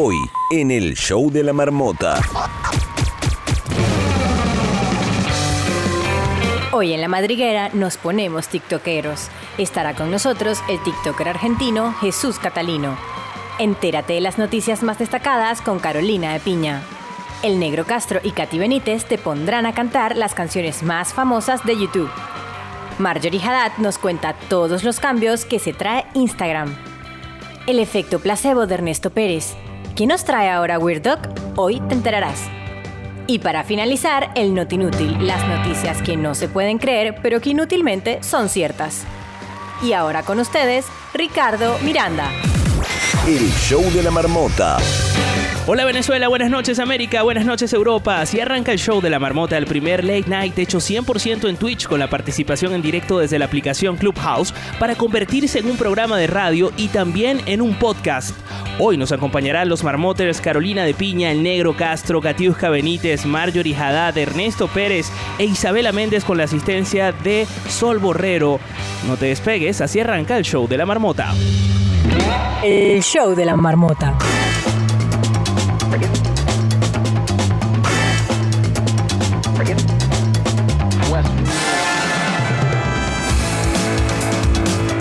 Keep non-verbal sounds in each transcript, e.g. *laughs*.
Hoy, en el Show de la Marmota. Hoy en la madriguera nos ponemos tiktokeros. Estará con nosotros el tiktoker argentino Jesús Catalino. Entérate de las noticias más destacadas con Carolina de Piña. El Negro Castro y Katy Benítez te pondrán a cantar las canciones más famosas de YouTube. Marjorie Haddad nos cuenta todos los cambios que se trae Instagram. El efecto placebo de Ernesto Pérez. ¿Qué nos trae ahora Weird Dog? Hoy te enterarás. Y para finalizar, el Not Inútil, las noticias que no se pueden creer, pero que inútilmente son ciertas. Y ahora con ustedes, Ricardo Miranda. El Show de la Marmota. Hola Venezuela, buenas noches América, buenas noches Europa. Así arranca el show de la marmota, el primer late night hecho 100% en Twitch con la participación en directo desde la aplicación Clubhouse para convertirse en un programa de radio y también en un podcast. Hoy nos acompañarán los marmoters Carolina de Piña, El Negro Castro, Katiuska Benítez, Marjorie Haddad, Ernesto Pérez e Isabela Méndez con la asistencia de Sol Borrero. No te despegues, así arranca el show de la marmota. El show de la marmota.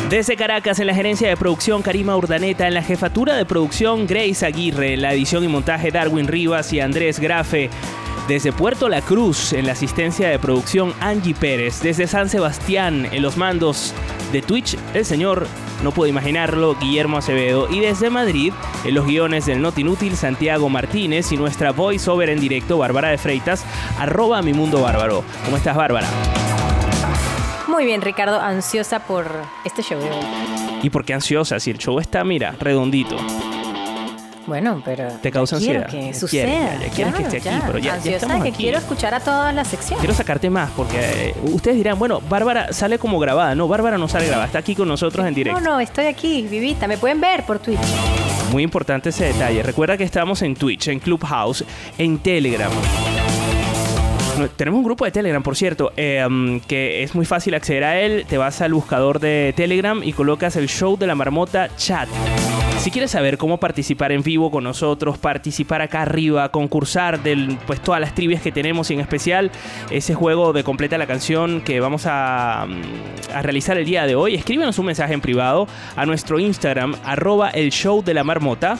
Desde Caracas, en la gerencia de producción Karima Urdaneta, en la jefatura de producción Grace Aguirre, en la edición y montaje Darwin Rivas y Andrés Grafe. Desde Puerto La Cruz, en la asistencia de producción Angie Pérez. Desde San Sebastián, en los mandos de Twitch, el señor, no puedo imaginarlo, Guillermo Acevedo. Y desde Madrid, en los guiones del Not Inútil, Santiago Martínez y nuestra voiceover en directo, Bárbara de Freitas, arroba mi mundo bárbaro. ¿Cómo estás, Bárbara? Muy bien, Ricardo, ansiosa por este show. ¿Y por qué ansiosa? Si el show está, mira, redondito. Bueno, pero Te causa quiero ansiedad. que suceda. quieres, ya quieres que esté aquí, pero ya- ya Ansiosa estamos que aquí. quiero escuchar a todas las secciones. Quiero sacarte más porque eh, ustedes dirán, bueno, Bárbara sale como grabada. No, Bárbara no sale grabada, está aquí con nosotros en directo. No, no, estoy aquí, vivita. Me pueden ver por Twitch. Muy importante ese detalle. Recuerda que estamos en Twitch, en Clubhouse, en Telegram. Tenemos un grupo de Telegram, por cierto, um, que es muy fácil acceder a él. Te vas al buscador de Telegram y colocas el show de la marmota chat. Si quieres saber cómo participar en vivo con nosotros, participar acá arriba, concursar de pues, todas las trivias que tenemos y en especial ese juego de completa la canción que vamos a, mm, a realizar el día de hoy, escríbenos un mensaje en privado a nuestro Instagram, arroba el show de la marmota,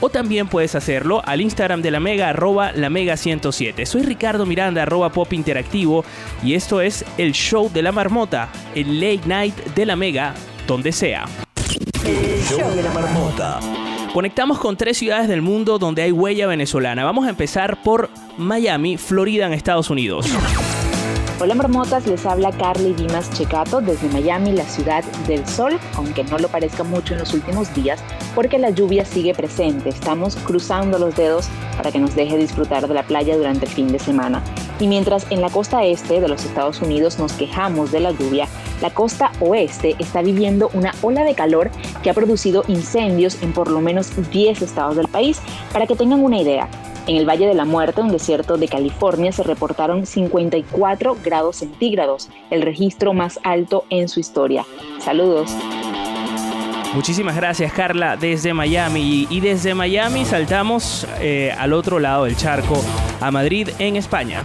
o también puedes hacerlo al Instagram de la Mega, arroba la Mega 107. Soy Ricardo Miranda, arroba pop interactivo, y esto es el show de la marmota, el late night de la Mega, donde sea. Show la Marmota. Conectamos con tres ciudades del mundo donde hay huella venezolana. Vamos a empezar por Miami, Florida, en Estados Unidos. Hola marmotas, les habla Carly Dimas Checato desde Miami, la ciudad del sol, aunque no lo parezca mucho en los últimos días, porque la lluvia sigue presente. Estamos cruzando los dedos para que nos deje disfrutar de la playa durante el fin de semana. Y mientras en la costa este de los Estados Unidos nos quejamos de la lluvia, la costa oeste está viviendo una ola de calor que ha producido incendios en por lo menos 10 estados del país. Para que tengan una idea, en el Valle de la Muerte, un desierto de California, se reportaron 54 grados centígrados, el registro más alto en su historia. Saludos. Muchísimas gracias Carla desde Miami y desde Miami saltamos eh, al otro lado del charco a Madrid en España.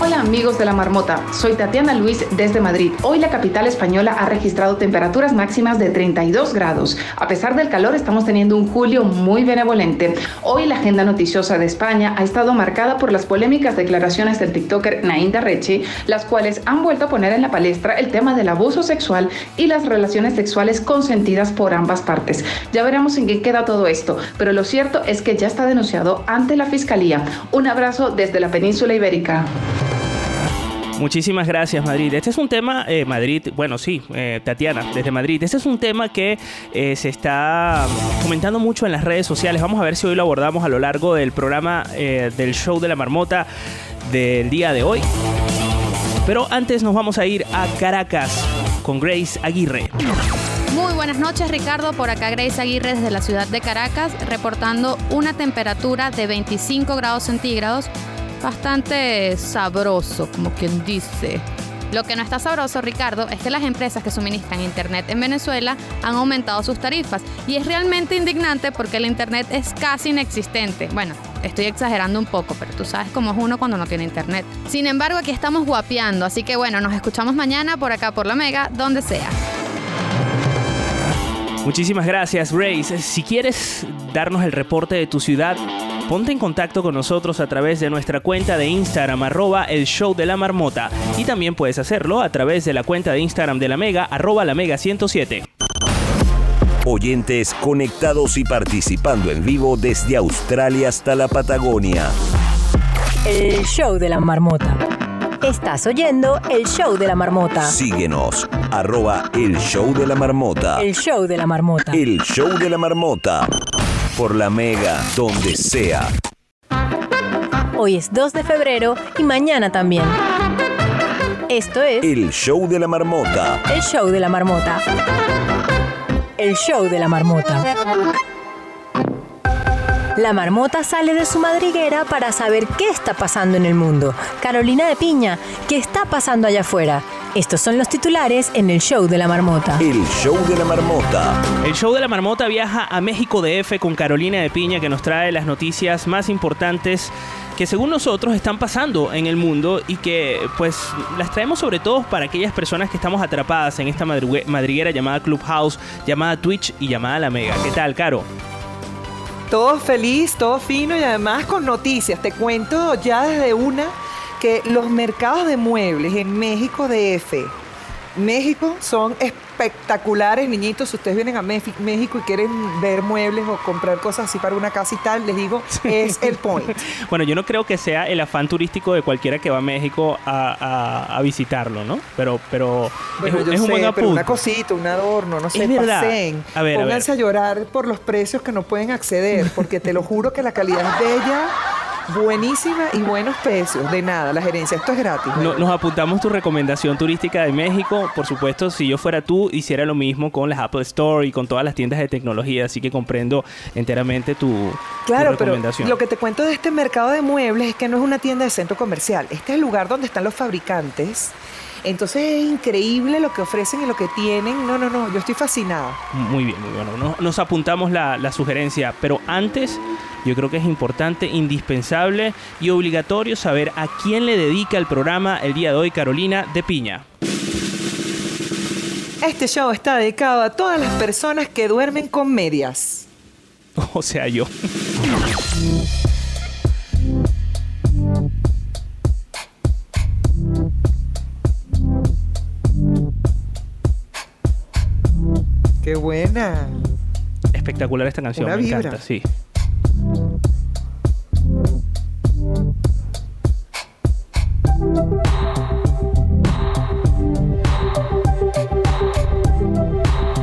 Hola amigos de la marmota, soy Tatiana Luis desde Madrid. Hoy la capital española ha registrado temperaturas máximas de 32 grados. A pesar del calor estamos teniendo un julio muy benevolente. Hoy la agenda noticiosa de España ha estado marcada por las polémicas declaraciones del TikToker Naim Darrechi, las cuales han vuelto a poner en la palestra el tema del abuso sexual y las relaciones sexuales consentidas por ambas partes. Ya veremos en qué queda todo esto, pero lo cierto es que ya está denunciado ante la Fiscalía. Un abrazo desde la península ibérica. Muchísimas gracias, Madrid. Este es un tema, eh, Madrid, bueno, sí, eh, Tatiana, desde Madrid. Este es un tema que eh, se está comentando mucho en las redes sociales. Vamos a ver si hoy lo abordamos a lo largo del programa del show de la marmota del día de hoy. Pero antes nos vamos a ir a Caracas con Grace Aguirre. Muy buenas noches Ricardo, por acá Grace Aguirre desde la ciudad de Caracas, reportando una temperatura de 25 grados centígrados, bastante sabroso, como quien dice. Lo que no está sabroso, Ricardo, es que las empresas que suministran Internet en Venezuela han aumentado sus tarifas y es realmente indignante porque el Internet es casi inexistente. Bueno, estoy exagerando un poco, pero tú sabes cómo es uno cuando no tiene Internet. Sin embargo, aquí estamos guapeando, así que bueno, nos escuchamos mañana por acá por la Mega, donde sea. Muchísimas gracias, Grace. Si quieres darnos el reporte de tu ciudad, ponte en contacto con nosotros a través de nuestra cuenta de Instagram, arroba el show de la marmota. Y también puedes hacerlo a través de la cuenta de Instagram de la Mega, arroba la Mega 107. Oyentes conectados y participando en vivo desde Australia hasta la Patagonia. El show de la marmota. Estás oyendo el show de la marmota. Síguenos, arroba el show de la marmota. El show de la marmota. El show de la marmota. Por la mega, donde sea. Hoy es 2 de febrero y mañana también. Esto es El show de la marmota. el show de la marmota. El show de la marmota. La marmota sale de su madriguera para saber qué está pasando en el mundo. Carolina de Piña, ¿qué está pasando allá afuera? Estos son los titulares en el show de la marmota. El show de la marmota. El show de la marmota viaja a México DF con Carolina de Piña que nos trae las noticias más importantes que según nosotros están pasando en el mundo y que pues las traemos sobre todo para aquellas personas que estamos atrapadas en esta madriguera llamada Clubhouse, llamada Twitch y llamada La Mega. ¿Qué tal, Caro? Todo feliz, todo fino y además con noticias. Te cuento ya desde una que los mercados de muebles en México DF, México son espectaculares, niñitos. Si ustedes vienen a México y quieren ver muebles o comprar cosas así para una casa y tal, les digo, es el point. *laughs* Bueno, yo no creo que sea el afán turístico de cualquiera que va a México a, a- a visitarlo, ¿no? Pero, pero Bueno, es, yo es un sé, buen pero apunte. una cosita, un adorno, no sé, Es verdad. paseen. A ver, a ver. Pónganse a llorar por los precios que no pueden acceder, porque te lo juro que la calidad es bella, buenísima y buenos precios. De nada, la gerencia, esto es gratis. No- nos apuntamos tu recomendación turística de México. Por supuesto, si yo fuera tú, hiciera lo mismo con las Apple Store y con todas las tiendas de tecnología. Así que comprendo enteramente tu, tu Claro, pero recomendación. lo que te cuento de este mercado de muebles es que no es una tienda de centro comercial. Este es el lugar donde están los fabricantes. Entonces es increíble lo que ofrecen y lo que tienen. No, no, no, yo estoy fascinada. Muy bien, muy bueno. Nos, nos apuntamos la, la sugerencia. Pero antes, yo creo que es importante, indispensable y obligatorio saber a quién le dedica el programa el día de hoy Carolina de Piña. Este show está dedicado a todas las personas que duermen con medias. *laughs* O sea, yo. *laughs* Qué buena. Espectacular esta canción. Una me vibra. encanta, sí.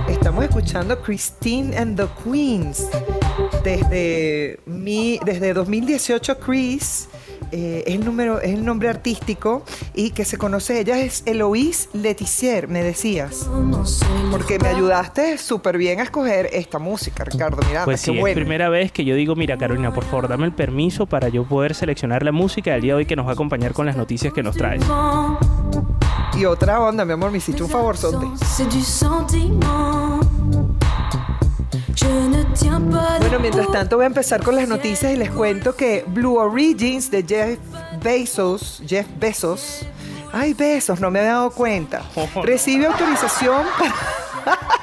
Estamos escuchando Christine and the Queens. Desde, mi, desde 2018, Chris eh, es, el número, es el nombre artístico y que se conoce. Ella es Eloise Letizier, me decías. Porque me ayudaste súper bien a escoger esta música, Ricardo. Mira, Pues qué sí, es bueno. primera vez que yo digo, mira Carolina, por favor, dame el permiso para yo poder seleccionar la música del día de hoy que nos va a acompañar con las noticias que nos trae. Y otra onda, mi amor, me hiciste un favor, Bueno, mientras tanto voy a empezar con las noticias y les cuento que Blue Origins de Jeff Bezos, Jeff Bezos, ay Bezos, no me había dado cuenta, *laughs* recibe autorización para... *laughs*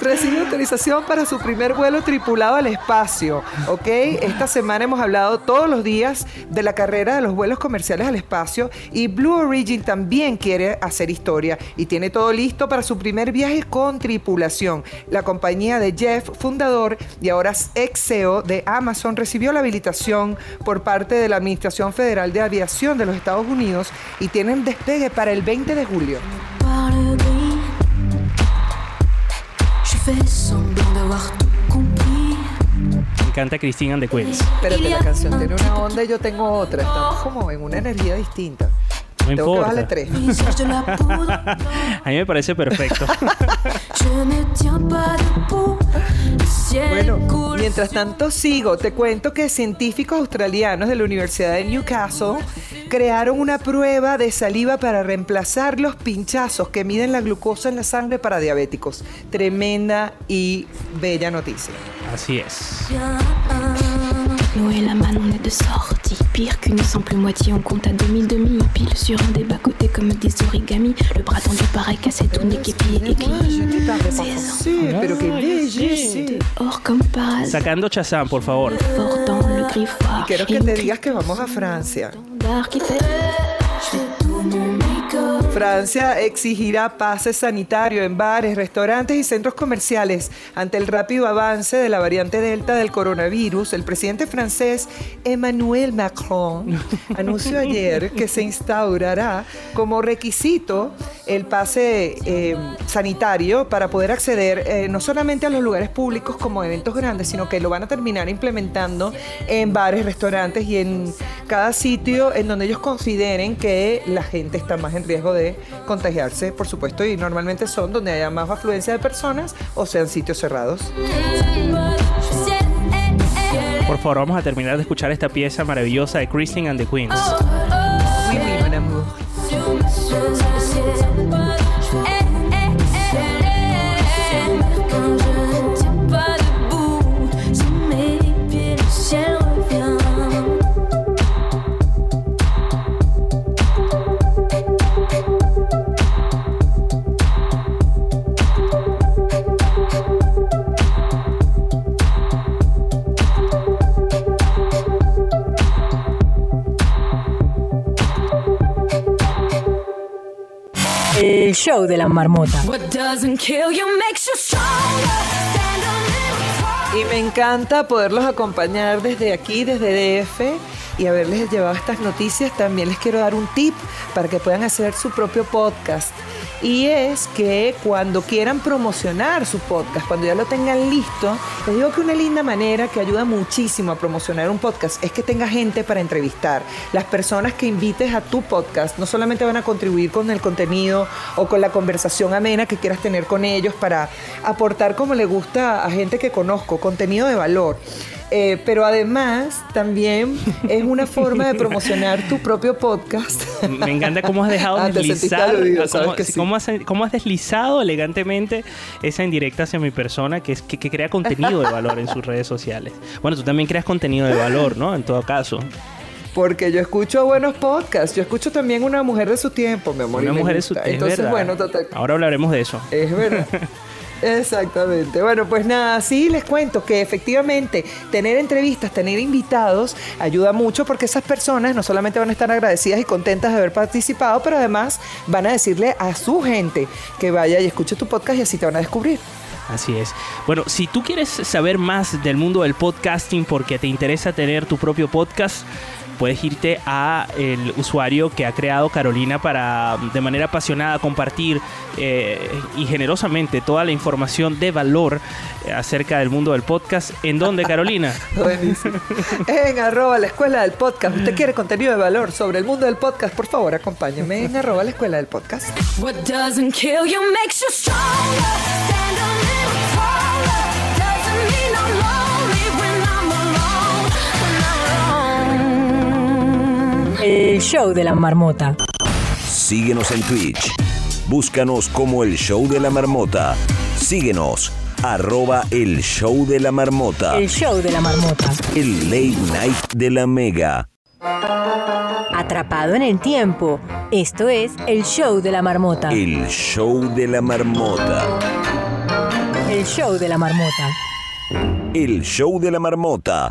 Recibe autorización para su primer vuelo tripulado al espacio, ¿ok? Esta semana hemos hablado todos los días de la carrera de los vuelos comerciales al espacio y Blue Origin también quiere hacer historia y tiene todo listo para su primer viaje con tripulación. La compañía de Jeff, fundador y ahora ex CEO de Amazon, recibió la habilitación por parte de la Administración Federal de Aviación de los Estados Unidos y tienen despegue para el 20 de julio. Fais semblant d'avoir tout compris. Me encanta Christine and the Queens. Espérate, la canción tiene una onda y yo tengo otra. Estamos como en una energía distinta. No Tengo que importa. bajarle tres. *laughs* A mí me parece perfecto. *laughs* Bueno, mientras tanto sigo, te cuento que científicos australianos de la Universidad de Newcastle crearon una prueba de saliva para reemplazar los pinchazos que miden la glucosa en la sangre para diabéticos. Tremenda y bella noticia. Así es. Noé la man, on est de sortie. Pire qu'une simple moitié, on compte à demi-demi. Pile sur un des bas-côtés comme des origamis. Le bras tendu pareil cassé, tout n'est qu'épié et belleza. Or comme par hasard, Sacando Chazam, por favor. fort dans le griffoir. Quiero que te digas que vamos a Francia. Standard qui fait. Je fais tout mon make-up. Francia exigirá pase sanitario en bares, restaurantes y centros comerciales ante el rápido avance de la variante Delta del coronavirus. El presidente francés Emmanuel Macron *laughs* anunció ayer que se instaurará como requisito el pase eh, sanitario para poder acceder eh, no solamente a los lugares públicos como eventos grandes, sino que lo van a terminar implementando en bares, restaurantes y en cada sitio en donde ellos consideren que la gente está más en riesgo de contagiarse, por supuesto, y normalmente son donde haya más afluencia de personas o sean sitios cerrados. Por favor, vamos a terminar de escuchar esta pieza maravillosa de Christine and the Queens. Oui, oui, show de la marmota. What doesn't kill you makes you stronger. Stand a little taller. Y me encanta poderlos acompañar desde aquí, desde DF, y haberles llevado estas noticias. También les quiero dar un tip para que puedan hacer su propio podcast. Y es que cuando quieran promocionar su podcast, cuando ya lo tengan listo, les digo que una linda manera que ayuda muchísimo a promocionar un podcast es que tenga gente para entrevistar. Las personas que invites a tu podcast no solamente van a contribuir con el contenido o con la conversación amena que quieras tener con ellos para aportar como le gusta a gente que conozco, contenido de valor. Eh, pero además también es una forma de promocionar tu propio podcast. Me encanta cómo has dejado *laughs* Ah, deslizar, cómo, que sí. cómo has, cómo has deslizado elegantemente esa indirecta hacia mi persona que es que, que crea contenido de valor en sus redes sociales. Bueno, tú también creas contenido de valor, ¿no? En todo caso. Porque yo escucho buenos podcasts. Yo escucho también una mujer de su tiempo, mi amor. Una mujer es, gusta. es Entonces, verdad. bueno, total. Ahora hablaremos de eso. Es verdad. *laughs* Exactamente. Bueno, pues nada, sí les cuento que efectivamente tener entrevistas, tener invitados ayuda mucho porque esas personas no solamente van a estar agradecidas y contentas de haber participado, pero además van a decirle a su gente que vaya y escuche tu podcast y así te van a descubrir. Así es. Bueno, si tú quieres saber más del mundo del podcasting porque te interesa tener tu propio podcast, puedes irte a el usuario que ha creado Carolina para de manera apasionada compartir eh, y generosamente toda la información de valor eh, acerca del mundo del podcast. ¿En dónde, *laughs* Carolina? Buenísimo. en arroba la escuela del podcast. ¿Usted quiere contenido de valor sobre el mundo del podcast? Por favor, acompáñeme en arroba la escuela del podcast. What doesn't kill you makes you stronger. El show de la marmota. Síguenos en Twitch. Búscanos como el show de la marmota. Síguenos. Arroba el show de la marmota. El show de la marmota. El late night de la mega. Atrapado en el tiempo. Esto es el show de la marmota. El show de la marmota. El show de la marmota. El show de la marmota.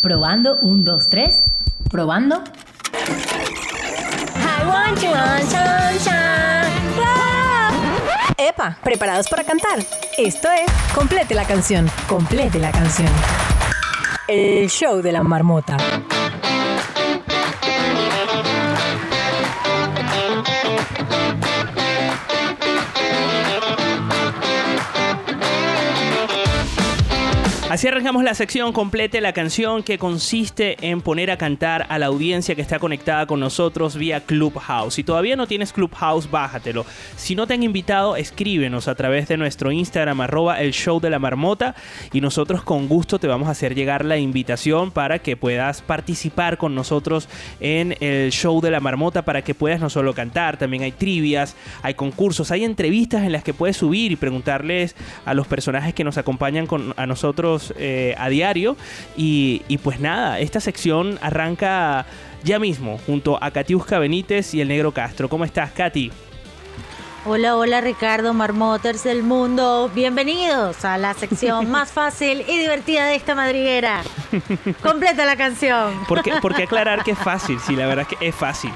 Probando, un, dos, tres. Probando. Epa, ¿preparados para cantar? Esto es Complete la canción. Complete la canción. El show de la marmota. Así arrancamos la sección completa la canción que consiste en poner a cantar a la audiencia que está conectada con nosotros vía Clubhouse. Si todavía no tienes Clubhouse, bájatelo. Si no te han invitado, escríbenos a través de nuestro Instagram arroba el show de la marmota y nosotros con gusto te vamos a hacer llegar la invitación para que puedas participar con nosotros en el show de la marmota para que puedas no solo cantar, también hay trivias, hay concursos, hay entrevistas en las que puedes subir y preguntarles a los personajes que nos acompañan a nosotros eh, a diario. Y, y pues nada, esta sección arranca ya mismo junto a Katiuska Benítez y el Negro Castro. ¿Cómo estás, Katy? Hola, hola Ricardo Marmoters del mundo. Bienvenidos a la sección *laughs* más fácil y divertida de esta madriguera. *laughs* Completa la canción. ¿Por qué, por qué aclarar que es *laughs* fácil? Sí, la verdad es que es fácil.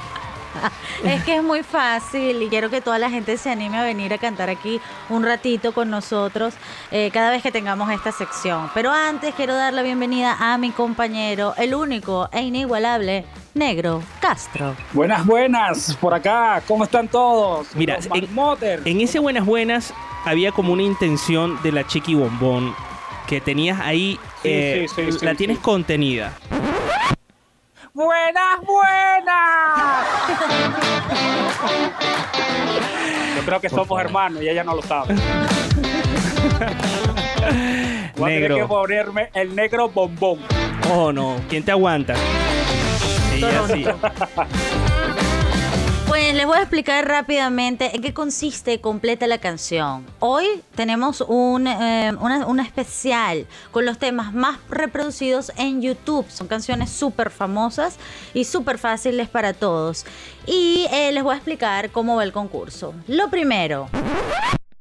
*laughs* es que es muy fácil y quiero que toda la gente se anime a venir a cantar aquí un ratito con nosotros eh, cada vez que tengamos esta sección. Pero antes quiero dar la bienvenida a mi compañero, el único e inigualable Negro Castro. Buenas, buenas, por acá, ¿cómo están todos? Mira, en, en, ese buenas, buenas había como una intención de la chiqui bombón que tenías ahí, eh, la tienes contenida. ¡Buenas, buenas! Yo creo que somos hermanos y ella no lo sabe. *laughs* Voy negro. A que ponerme el negro bombón. Oh, no. ¿Quién te aguanta? Sí, Pues les voy a explicar rápidamente en qué consiste completa la canción. Hoy tenemos un, eh, una, especial con los temas más reproducidos en YouTube. Son canciones súper famosas y súper fáciles para todos. Y eh, les voy a explicar cómo va el concurso. Lo primero.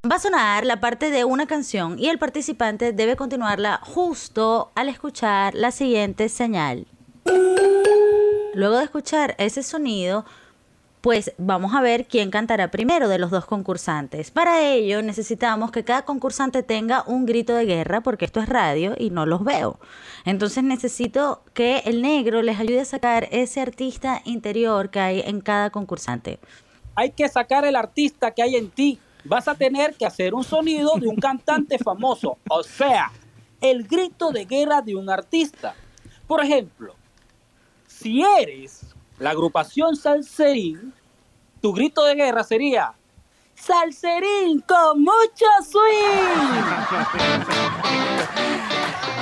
Va a sonar la parte de una canción y el participante debe continuarla justo al escuchar la siguiente señal. Luego de escuchar ese sonido, pues vamos a ver quién cantará primero de los dos concursantes. Para ello necesitamos que cada concursante tenga un grito de guerra, porque esto es radio y no los veo. Entonces necesito que el negro les ayude a sacar ese artista interior que hay en cada concursante. Hay que sacar el artista que hay en ti. Vas a tener que hacer un sonido de un cantante famoso, o sea, el grito de guerra de un artista. Por ejemplo, si eres la agrupación Salserín, tu grito de guerra sería Salserín con mucho swing.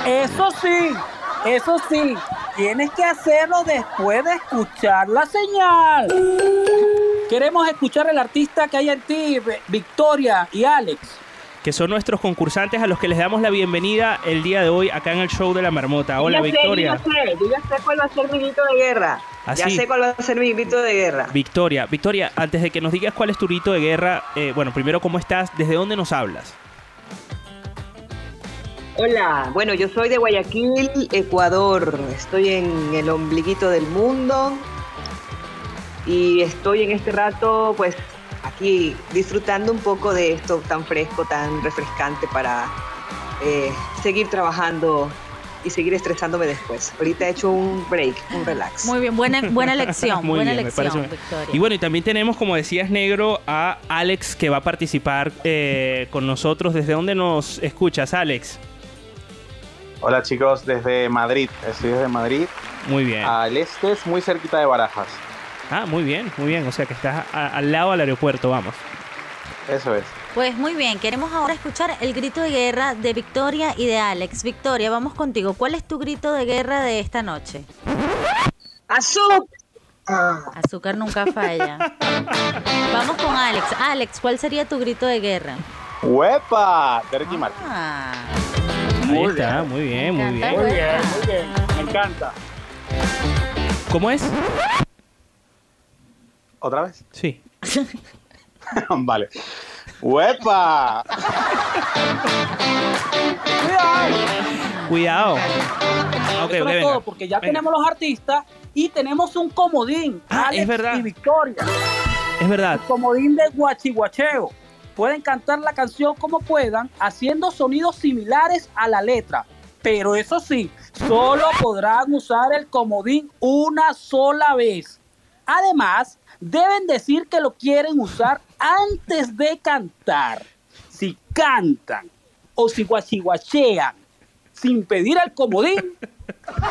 Eso sí, eso sí, tienes que hacerlo después de escuchar la señal. Queremos escuchar al artista que hay en ti, Victoria y Alex que son nuestros concursantes a los que les damos la bienvenida el día de hoy acá en el show de la marmota. Hola, Victoria. yo, ya sé, yo ya sé cuál va a ser mi grito de guerra. ¿Ah, ya sé cuál va a ser mi grito de guerra. Victoria, Victoria, antes de que nos digas cuál es tu grito de guerra, eh, bueno, primero, ¿cómo estás? ¿Desde dónde nos hablas? Hola, bueno, yo soy de Guayaquil, Ecuador. Estoy en el ombliguito del mundo y estoy en este rato, pues, aquí disfrutando un poco de esto tan fresco, tan refrescante para eh, seguir trabajando y seguir estresándome después. Ahorita he hecho un break, un relax. Muy bien, buena, buena *laughs* lección, buena lección, Victoria. Y bueno, y también tenemos, como decías, Negro, a Alex que va a participar eh, con nosotros. ¿Desde dónde nos escuchas, Alex? Hola chicos, desde Madrid. Estoy desde Madrid. Muy bien. Al este es muy cerquita de Barajas. Ah, muy bien, muy bien. O sea que estás al lado del aeropuerto, vamos. Eso es. Pues muy bien, queremos ahora escuchar el grito de guerra de Victoria y de Alex. Victoria, vamos contigo. ¿Cuál es tu grito de guerra de esta noche? Azúcar. Azúcar nunca falla. *laughs* Vamos con Alex. Alex, ¿cuál sería tu grito de guerra? ¡Huepa! De Ricky. Ah. Muy está, muy bien, muy bien. Muy bien, muy bien. Me encanta. ¿Cómo es? ¿Otra vez? Sí. *laughs* vale. ¡Huepa! ¡Cuidado! Cuidado. Ok, ok, venga. porque ya tenemos los artistas y tenemos un comodín. Ah, es verdad. Y Victoria. Es verdad. Un comodín de guachiguacheo. Pueden cantar la canción como puedan, haciendo sonidos similares a la letra. Pero eso sí, solo podrán usar el comodín una sola vez. Además, deben decir que lo quieren usar antes de cantar. Si cantan o si guachiguachean sin pedir el comodín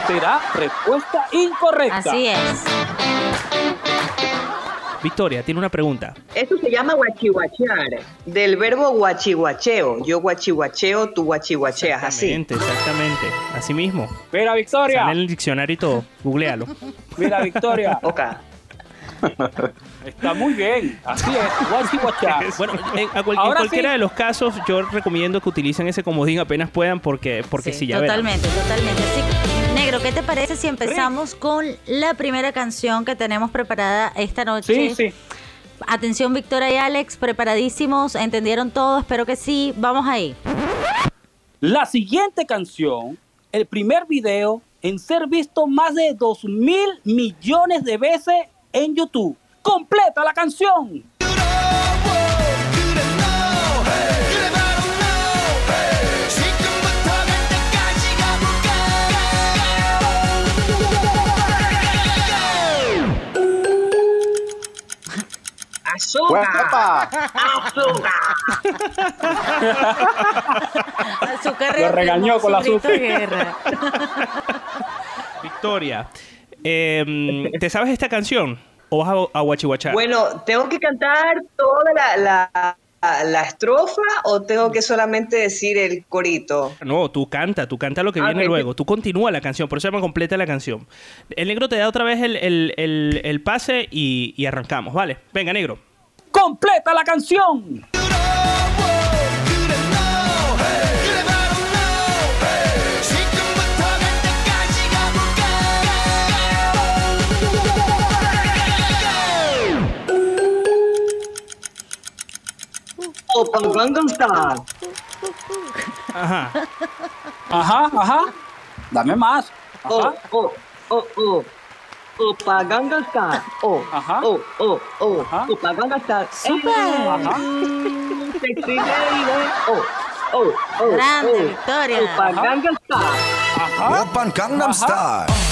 será respuesta incorrecta. Así es. Victoria, tiene una pregunta. Esto se llama guachihuachear, del verbo guachihuacheo. Yo guachihuacheo, tú guachihuacheas, así. Exactamente, exactamente. Así mismo. Mira, Victoria. Sale en el diccionario y todo. Googlealo. Mira, Victoria. Ok. Está muy bien. Así es. *laughs* Bueno, en, a cual- en cualquiera sí. de los casos, yo recomiendo que utilicen ese comodín apenas puedan porque, porque Sí, si ya verán. totalmente, totalmente. Así que, negro, ¿qué te parece si empezamos con la primera canción que tenemos preparada esta noche? Sí, sí. Atención, Victoria y Alex, preparadísimos, entendieron todo, espero que sí. Vamos ahí. La siguiente canción, el primer video en ser visto más de 2 mil millones de veces en YouTube. Completa la canción. ¡Huepa! Azúcar Lo regañó con la azúcar. Victoria, eh, ¿te sabes esta canción? ¿O vas a, a guachihuachar? Bueno, ¿tengo que cantar toda la, la- la estrofa o tengo que solamente decir el corito? No, tú canta, tú canta lo que Ah, viene luego. Tú continúa la canción, por eso se llama completa la canción. El negro te da otra vez el, el- el- el pase y, y arrancamos, ¿vale? Venga, negro. Completa la canción. Opa Gangnam Style. Ajá. Ajá, ajá. Dame más. Oh, Ajá. oh, oh, oh. Opa Gangnam Style. Oh, Ajá. oh, oh, oh. Ajá. Opa Gangnam Style. Súper. Ajá. Sexy lady. Oh, oh, oh. Grande, oh. Victoria. Opa Ajá. Gangnam Style. Ajá. Oppan Gangnam Style.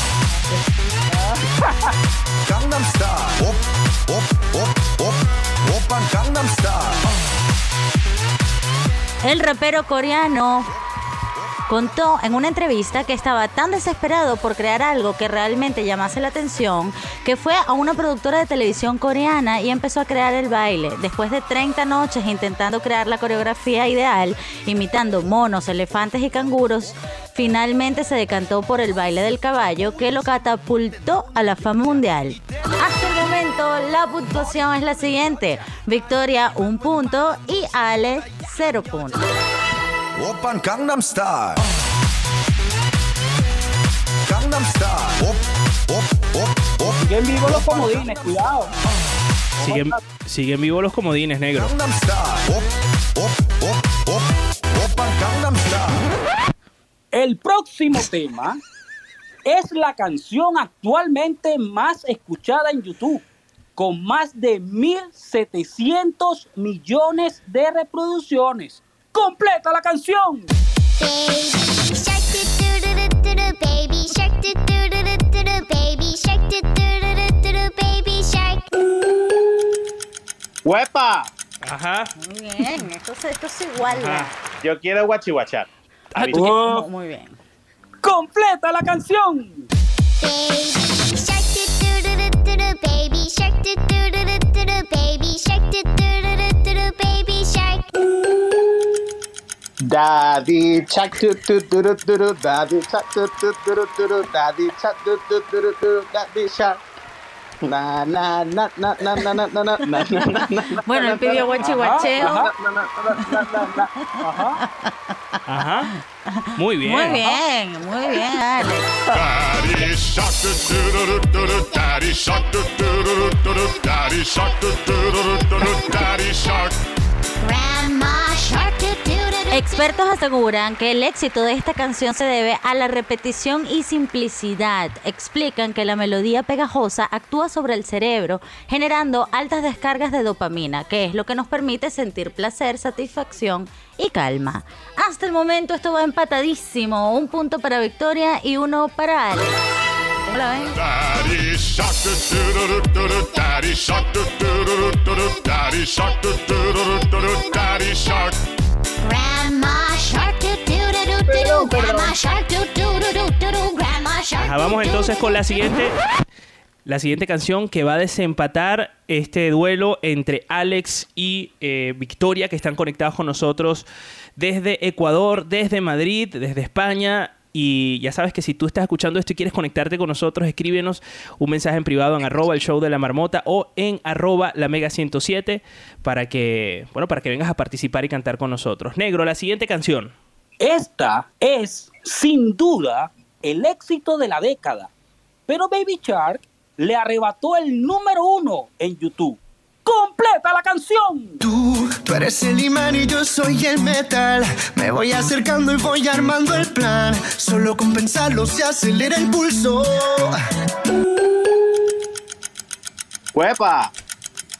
El rapero coreano contó en una entrevista que estaba tan desesperado por crear algo que realmente llamase la atención que fue a una productora de televisión coreana y empezó a crear el baile. Después de 30 noches intentando crear la coreografía ideal, imitando monos, elefantes y canguros, finalmente se decantó por el baile del caballo que lo catapultó a la fama mundial. Momento la puntuación es la siguiente. Victoria un punto y Ale cero puntos. Oppan Gangnam Style. Gangnam Style. Op, op, op, op. Siguen vivos los comodines, cuidado. Siguen, siguen vivos los comodines, negro. Gangnam Style. Op, op, op, op. Oppan Gangnam Style. El próximo tema es la canción actualmente más escuchada en YouTube, con más de 1.700 millones de reproducciones. ¡Completa la canción! ¡Huepa! Ajá. Muy bien, esto, esto es igual. Yo quiero guachihuachar. Ah. Muy bien. ¡Completa la canción! Baby shark do do do do do do baby shark do do do do do baby shark do do do do do. Daddy Shark, Bueno, él pidió guachi guacheo. Ajá. Muy bien. Muy bien, muy bien, Grandma Expertos aseguran que el éxito de esta canción se debe a la repetición y simplicidad. Explican que la melodía pegajosa actúa sobre el cerebro, generando altas descargas de dopamina, que es lo que nos permite sentir placer, satisfacción y calma. Hasta el momento esto va empatadísimo. Un punto para Victoria y uno para Alex. Vamos entonces con la siguiente. La siguiente canción que va a desempatar este duelo entre Alex y Victoria, que están conectados con nosotros desde Ecuador, desde Madrid, desde España, y ya sabes que si tú estás escuchando esto y quieres conectarte con nosotros, escríbenos un mensaje en privado en arroba el show de la marmota o en arroba la mega 107 para que, bueno, para que vengas a participar y cantar con nosotros. Negro, la siguiente canción. Esta es, sin duda, el éxito de la década. Pero Baby Shark le arrebató el número uno en YouTube. ¡Completa la canción! Tú, tú eres el imán y yo soy el metal. Me voy acercando y voy armando el plan. Solo con pensarlo se acelera el pulso. ¡Huepa!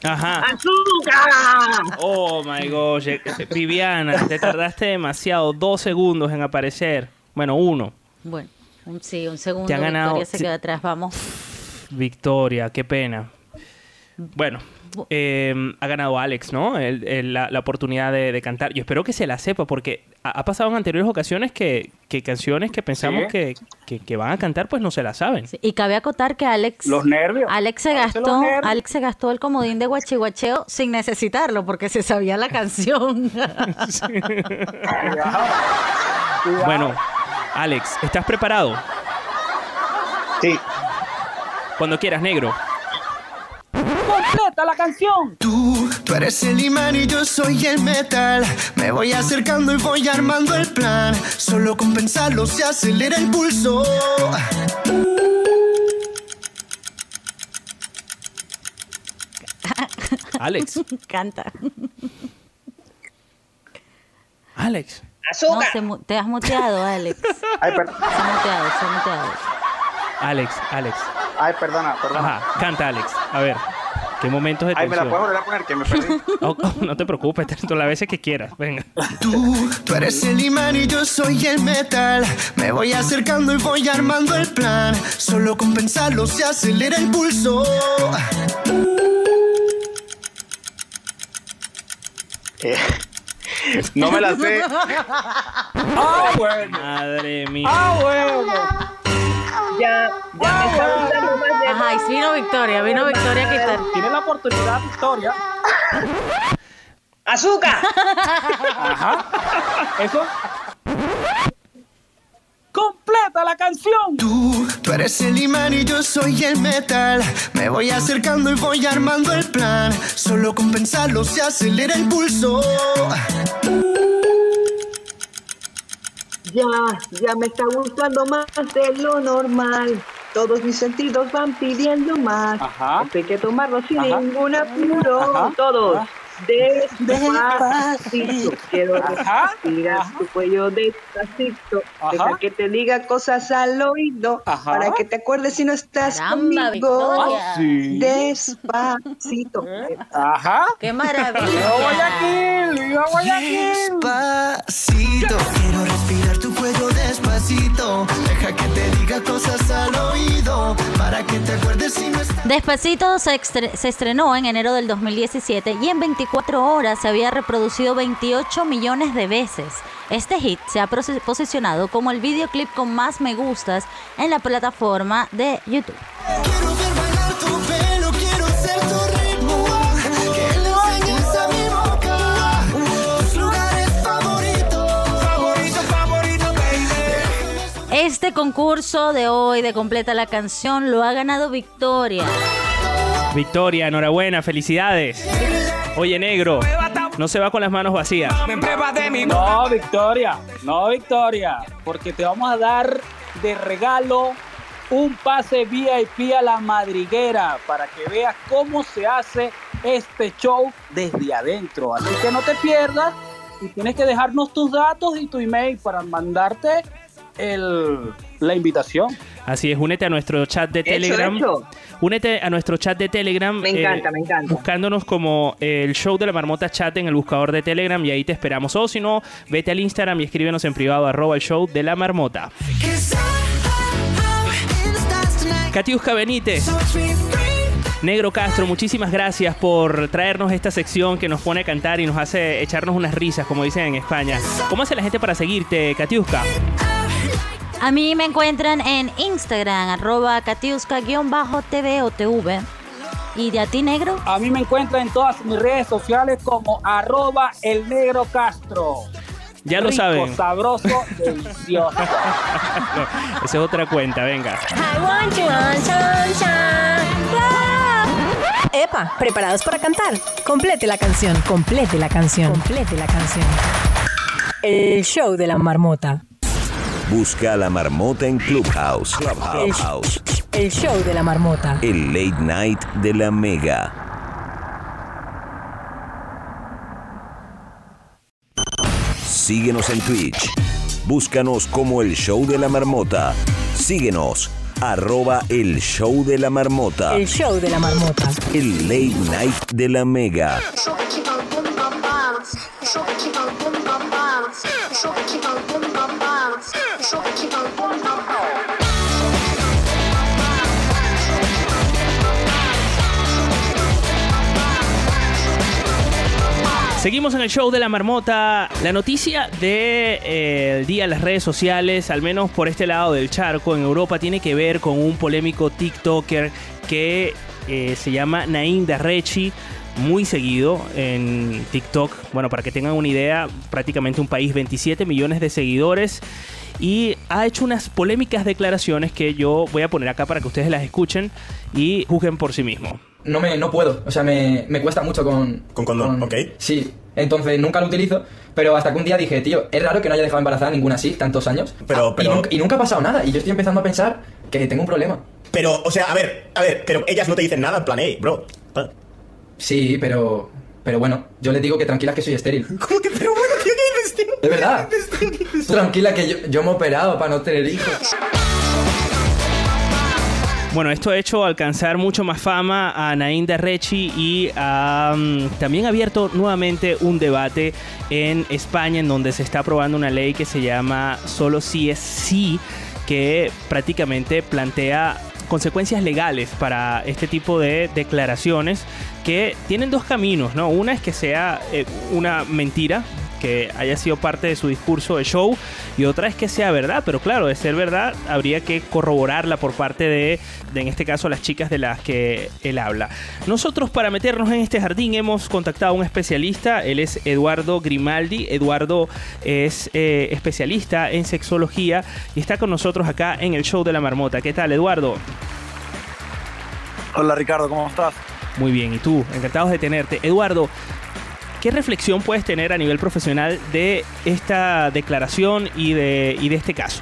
Ajá. ¡Azúcar! Oh my gosh. eh, Viviana, te tardaste demasiado. Dos segundos en aparecer. Bueno, uno. Bueno, un, sí, un segundo. Te ha ganado- Victoria se queda atrás. Vamos. Victoria, qué pena. Bueno, eh, ha ganado Alex, ¿no? El- el- la, la oportunidad de, de cantar. Yo espero que se la sepa, porque ha, ha pasado en anteriores ocasiones que, que canciones que pensamos Sí. que, que- que van a cantar, pues no se la saben. Y cabe acotar que Alex. Los nervios. Alex se gastó. Alex se gastó el comodín de guachihuacheo sin necesitarlo, porque se sabía la canción. *laughs* Bueno, Alex, ¿estás preparado? Sí. Cuando quieras, negro. ¡Completa la canción! Tú, tú eres el imán y yo soy el metal. Me voy acercando y voy armando el plan. Solo con pensarlo se acelera el pulso. *laughs* Alex. Canta. Alex. No, se mu- te has muteado, Alex. Ay, Se ha muteado, se ha muteado. Alex, Alex. Ay, perdona, perdona. Ajá, canta, Alex. A ver, ¿qué momentos de Ay, me la tensión? puedes volver a poner que me perdí. *laughs* Oh, oh, no te preocupes, tanto las veces que quieras. Venga. Tú, tú eres el imán y yo soy el metal. Me voy acercando y voy armando el plan. Solo con pensarlo se acelera el pulso. Eh, no me la sé. *laughs* ¡Ah, bueno! Madre mía. ¡Ah, bueno! Ya, ya me está gustando más de Ajá, y vino Victoria, vino Victoria a quitar. Tiene la oportunidad, Victoria. ¡Azúcar! Ajá. Eso. ¡Completa la canción! Tú, tú eres el imán y yo soy el metal. Me voy acercando y voy armando el plan. Solo con pensarlo se acelera el pulso. Ya, ya me está gustando más de lo normal. Todos mis sentidos van pidiendo más. Ajá. Hay que tomarlo sin Ajá. ningún apuro. Ajá. Todos. Despacito. Quiero Ajá. respirar tu cuello despacito. Ajá. Deja que te diga cosas al oído. Ajá. Para que te acuerdes si no estás Caramba, conmigo. Victoria. Sí. Despacito. Ajá. ¡Qué ¡Viva maravilla! Guayaquil! ¡Viva Guayaquil! Despacito, quiero respirar tu cuello despacito. Deja que te diga cosas al oído. Para que te acuerdes si no estás. Despacito se, estre- se estrenó en enero del 2017 y en 24 horas se había reproducido 28 millones de veces. Este hit se ha posicionado como el videoclip con más me gustas en la plataforma de YouTube. Quiero ver bailar tu pelo, quiero ser tu ritmo. Que le enseñes a mi boca tus lugares favoritos. Favorito, favorito, baby. Este concurso de hoy de Completa la Canción lo ha ganado Victoria. Victoria, enhorabuena, felicidades. Oye, negro, no se va con las manos vacías. No, Victoria. No, Victoria. Porque te vamos a dar de regalo un pase VIP a la madriguera para que veas cómo se hace este show desde adentro. Así que no te pierdas y tienes que dejarnos tus datos y tu email para mandarte el, la invitación. Así es, únete a nuestro chat de Hecho, Telegram. hecho. Únete a nuestro chat de Telegram. Me encanta, me encanta. Buscándonos como el show de la marmota chat en el buscador de Telegram y ahí te esperamos. O si no, vete al Instagram y escríbenos en privado arroba el show de la marmota. Katiuska Benítez. Negro Castro, muchísimas gracias por traernos esta sección que nos pone a cantar y nos hace echarnos unas risas, como dicen en España. ¿Cómo hace la gente para seguirte, Katiuska? A mí me encuentran en Instagram, arroba katiuska-tv o TV. ¿Y de a ti, negro? A mí me encuentran en todas mis redes sociales como arroba el negro Castro. Ya lo Rico, saben. sabroso, *laughs* delicioso. Esa es otra cuenta, venga. I want you on sunshine. Epa, ¿preparados para cantar? Complete la canción, complete la canción, complete la canción. El show de la marmota. Busca a la marmota en Clubhouse. El, Clubhouse. el show de la marmota. El late night de la mega. Síguenos en Twitch. Búscanos como el show de la marmota. Síguenos. Arroba el show de la marmota. El show de la marmota. El late night de la mega. Seguimos en el show de la marmota. La noticia del de, eh, día en las redes sociales, al menos por este lado del charco en Europa, tiene que ver con un polémico TikToker que eh, se llama Naim Darrechi. Muy seguido en TikTok. Bueno, para que tengan una idea, prácticamente un país, 27 millones de seguidores. Y ha hecho unas polémicas declaraciones que yo voy a poner acá para que ustedes las escuchen y juzguen por sí mismos. no me no puedo, o sea, me, me cuesta mucho con... Con condón, ok. Sí, entonces nunca lo utilizo, pero hasta que un día dije, tío, es raro que no haya dejado embarazada ninguna así tantos años. Pero- Ah, pero- Y, nunca, y nunca ha pasado nada, y yo estoy empezando a pensar que tengo un problema. Pero, o sea, a ver, a ver, pero ellas no te dicen nada, en plan, hey, bro. Sí, pero... Pero bueno, yo les digo que tranquilas que soy estéril. *laughs* ¿Cómo que, pero bueno, tío, qué dices, tío? De verdad. Tranquila que yo, me he operado para no tener hijos. Bueno, esto ha hecho alcanzar mucho más fama a Naim Darrechi y también ha abierto nuevamente un debate en España en donde se está aprobando una ley que se llama Solo si es sí, que prácticamente plantea consecuencias legales para este tipo de declaraciones que tienen dos caminos, ¿no? Una es que sea eh, una mentira, que haya sido parte de su discurso de show y otra es que sea verdad, pero claro, de ser verdad habría que corroborarla por parte de, de, en este caso, las chicas de las que él habla. Nosotros para meternos en este jardín hemos contactado a un especialista, él es Eduardo Grimaldi, Eduardo es eh, especialista en sexología y está con nosotros acá en el show de la marmota. ¿Qué tal, Eduardo? Hola Ricardo, ¿cómo estás? Muy bien, ¿y tú? Encantados de tenerte. Eduardo, ¿qué reflexión puedes tener a nivel profesional de esta declaración y de, y de este caso?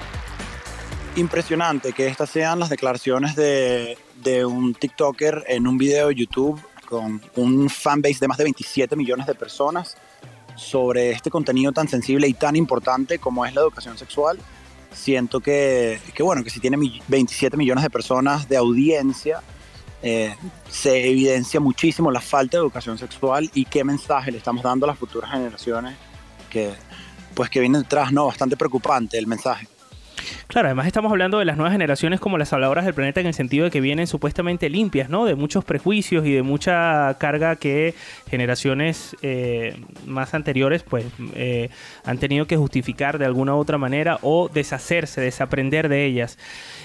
Impresionante que estas sean las declaraciones de, de un TikToker en un video de YouTube con un fanbase de más de 27 millones de personas sobre este contenido tan sensible y tan importante como es la educación sexual. Siento que, que bueno, que si tiene mi- 27 millones de personas de audiencia, eh, se evidencia muchísimo la falta de educación sexual y qué mensaje le estamos dando a las futuras generaciones que pues que vienen detrás, ¿no? Bastante preocupante el mensaje. Claro, además estamos hablando de las nuevas generaciones como las habladoras del planeta en el sentido de que vienen supuestamente limpias, ¿no? De muchos prejuicios y de mucha carga que generaciones eh, más anteriores pues eh, han tenido que justificar de alguna u otra manera o deshacerse, desaprender de ellas.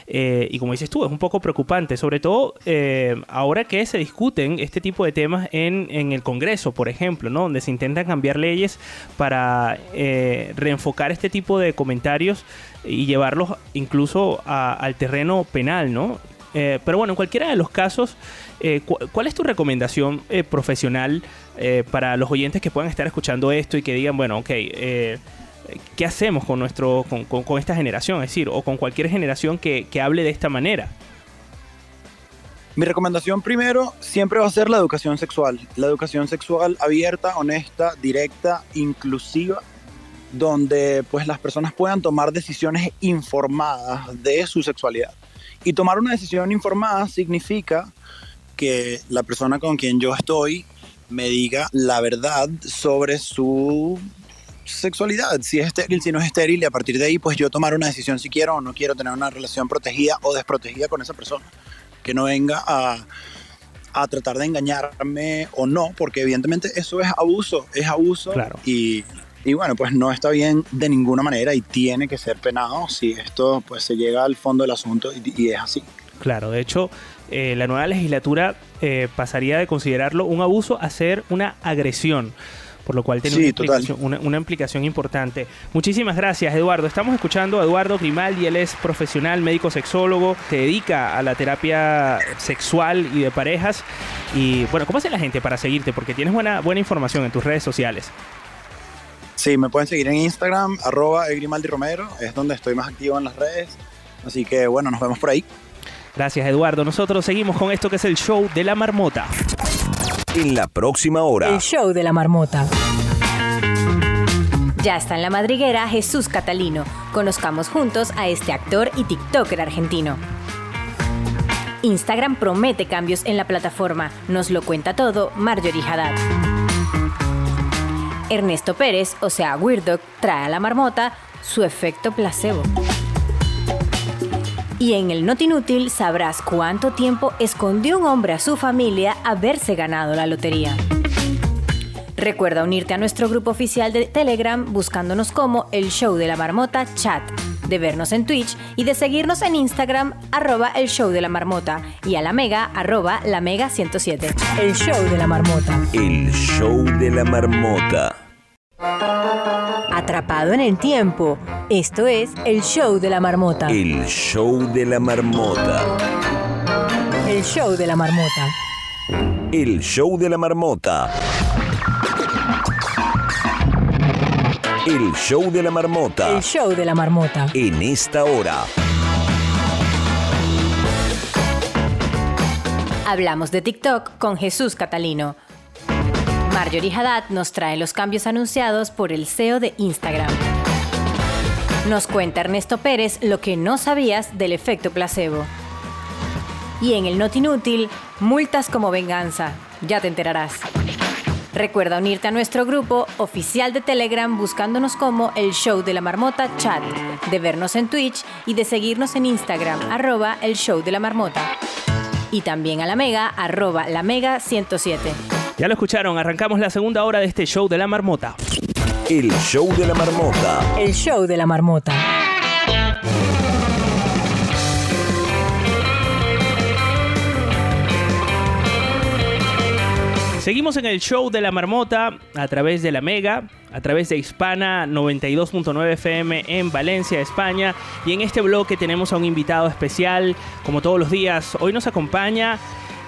Eh, y como dices tú, es un poco preocupante, sobre todo eh, ahora que se discuten este tipo de temas en, en el Congreso, por ejemplo, ¿no? Donde se intentan cambiar leyes para eh, reenfocar este tipo de comentarios y llevarlos incluso al terreno penal, ¿no? Eh, pero bueno, en cualquiera de los casos, eh, cu- ¿cuál es tu recomendación eh, profesional para los oyentes que puedan estar escuchando esto y que digan, bueno, ok, ¿qué hacemos con, nuestro, con, con- con esta generación? Es decir, o con cualquier generación que, que hable de esta manera. Mi recomendación primero siempre va a ser la educación sexual. La educación sexual abierta, honesta, directa, inclusiva, donde pues las personas puedan tomar decisiones informadas de su sexualidad. Y tomar una decisión informada significa que la persona con quien yo estoy me diga la verdad sobre su sexualidad, si es estéril, si no es estéril, y a partir de ahí pues yo tomar una decisión si quiero o no quiero tener una relación protegida o desprotegida con esa persona que no venga a, a tratar de engañarme o no, porque evidentemente eso es abuso, es abuso Claro. y, Y bueno, pues no está bien de ninguna manera y tiene que ser penado si esto pues se llega al fondo del asunto y, y es así. Claro, de hecho, eh, la nueva legislatura eh, pasaría de considerarlo un abuso a ser una agresión. Por lo cual tiene Sí, una, implicación, una, una implicación importante. Muchísimas gracias, Eduardo. Estamos escuchando a Eduardo Grimaldi. Él es profesional, médico sexólogo, se dedica a la terapia sexual y de parejas. Y bueno, ¿cómo hace la gente para seguirte? Porque tienes buena, buena información en tus redes sociales. Sí, me pueden seguir en Instagram, arroba Egrimaldi Romero, es donde estoy más activo en las redes. Así que bueno, nos vemos por ahí. Gracias, Eduardo. Nosotros seguimos con esto que es el show de la marmota. En la próxima hora. El show de la marmota. Ya está en la madriguera Jesús Catalino. Conozcamos juntos a este actor y TikToker argentino. Instagram promete cambios en la plataforma. Nos lo cuenta todo Marjorie Haddad. Ernesto Pérez, o sea Weirdo, trae a la marmota su efecto placebo. Y en el Not Inútil sabrás cuánto tiempo escondió un hombre a su familia haberse ganado la lotería. Recuerda unirte a nuestro grupo oficial de Telegram buscándonos como el show de la marmota chat, de vernos en Twitch y de seguirnos en Instagram arroba el show de la marmota y a la mega arroba la mega 107. El show de la marmota. El show de la marmota. Atrapado en el tiempo. Esto es el show de la marmota. El show de la marmota. El show de la marmota. El show de la marmota. El show de la marmota. El show de la marmota. En esta hora. Hablamos de TikTok con Jesús Catalino. Marjorie Haddad nos trae los cambios anunciados por el CEO de Instagram. Nos cuenta Ernesto Pérez lo que no sabías del efecto placebo. Y en el Not Inútil, multas como venganza. Ya te enterarás. Recuerda unirte a nuestro grupo oficial de Telegram buscándonos como el show de la marmota chat, de vernos en Twitch y de seguirnos en Instagram, arroba el show de la marmota. Y también a la mega, arroba la mega 107. Ya lo escucharon, arrancamos la segunda hora de este show de la marmota. El show de la marmota. El show de la marmota. Seguimos en el show de la marmota a través de la Mega, a través de Hispana 92.9 FM en Valencia, España. Y en este bloque tenemos a un invitado especial, como todos los días. Hoy nos acompaña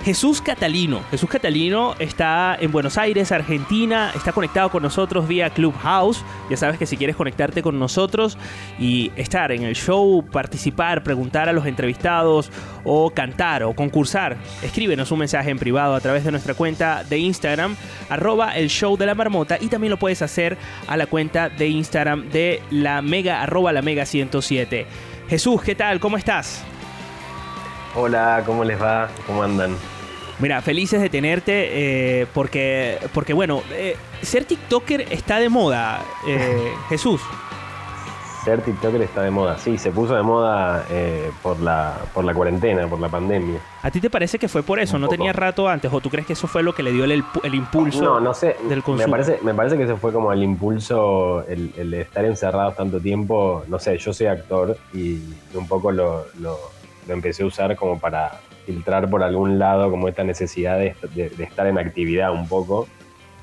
Jesús Catalino. Jesús Catalino está en Buenos Aires, Argentina. Está conectado con nosotros vía Clubhouse. Ya sabes que si quieres conectarte con nosotros y estar en el show, participar, preguntar a los entrevistados o cantar o concursar, escríbenos un mensaje en privado a través de nuestra cuenta de Instagram, arroba el show de la marmota. Y también lo puedes hacer a la cuenta de Instagram de la mega, arroba la mega 107. Jesús, ¿qué tal? ¿Cómo estás? Hola, ¿cómo les va? ¿Cómo andan? Mira, felices de tenerte eh, porque, porque, bueno, eh, ser TikToker está de moda, eh, *laughs* Jesús. Ser TikToker está de moda, sí, se puso de moda eh, por, la, por la cuarentena, por la pandemia. ¿A ti te parece que fue por eso? Un ¿No poco. tenía rato antes? ¿O tú crees que eso fue lo que le dio el, el- impulso No, no sé, del me consumo? parece, me parece que ese fue como el impulso, el, estar encerrados tanto tiempo. No sé, yo soy actor y un poco lo, lo- lo empecé a usar como para filtrar por algún lado como esta necesidad de, de- de estar en actividad un poco,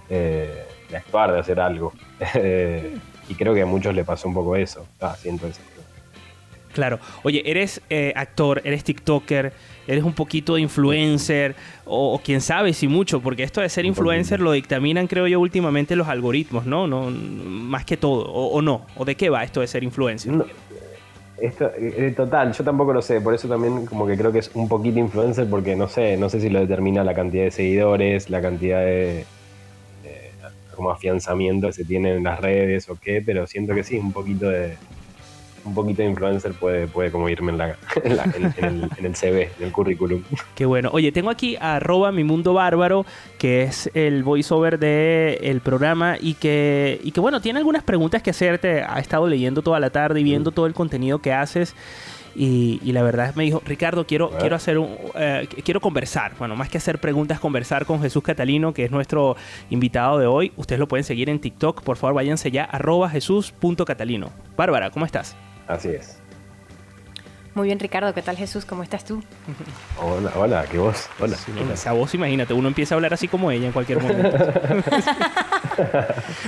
eh, de actuar, de hacer algo. *laughs* Eh, y creo que a muchos le pasó un poco eso. Ah, siento eso. Claro. Oye, eres eh, actor, eres TikToker, eres un poquito de influencer, o, o quién sabe si mucho, porque esto de ser influencer lo dictaminan, creo yo, últimamente los algoritmos, ¿no? no más que todo, o, o no. ¿O de qué va esto de ser influencer? Esto, eh, total, yo tampoco lo sé, por eso también como que creo que es un poquito influencer porque no sé, no sé si lo determina la cantidad de seguidores, la cantidad de como afianzamiento que se tiene en las redes o qué, pero siento que sí, un poquito de un poquito de influencer puede, puede como irme en, la, *laughs* en, la- en- en el, en el CV, en el currículum. Qué bueno. Oye, tengo aquí a arroba mi mundo bárbaro, que es el voiceover del programa y que, y que, bueno, tiene algunas preguntas que hacerte. Ha estado leyendo toda la tarde y viendo todo el contenido que haces. Y, y la verdad me dijo, Ricardo, quiero, quiero hacer un, eh, quiero conversar. Bueno, más que hacer preguntas, conversar con Jesús Catalino, que es nuestro invitado de hoy. Ustedes lo pueden seguir en TikTok. Por favor, váyanse ya, arroba jesús.catalino. Bárbara, ¿cómo estás? Así es. Muy bien, Ricardo. ¿Qué tal, Jesús? ¿Cómo estás tú? Hola, hola, ¿qué vos? Hola. hola. Esa voz, imagínate, uno empieza a hablar así como ella en cualquier momento. *laughs*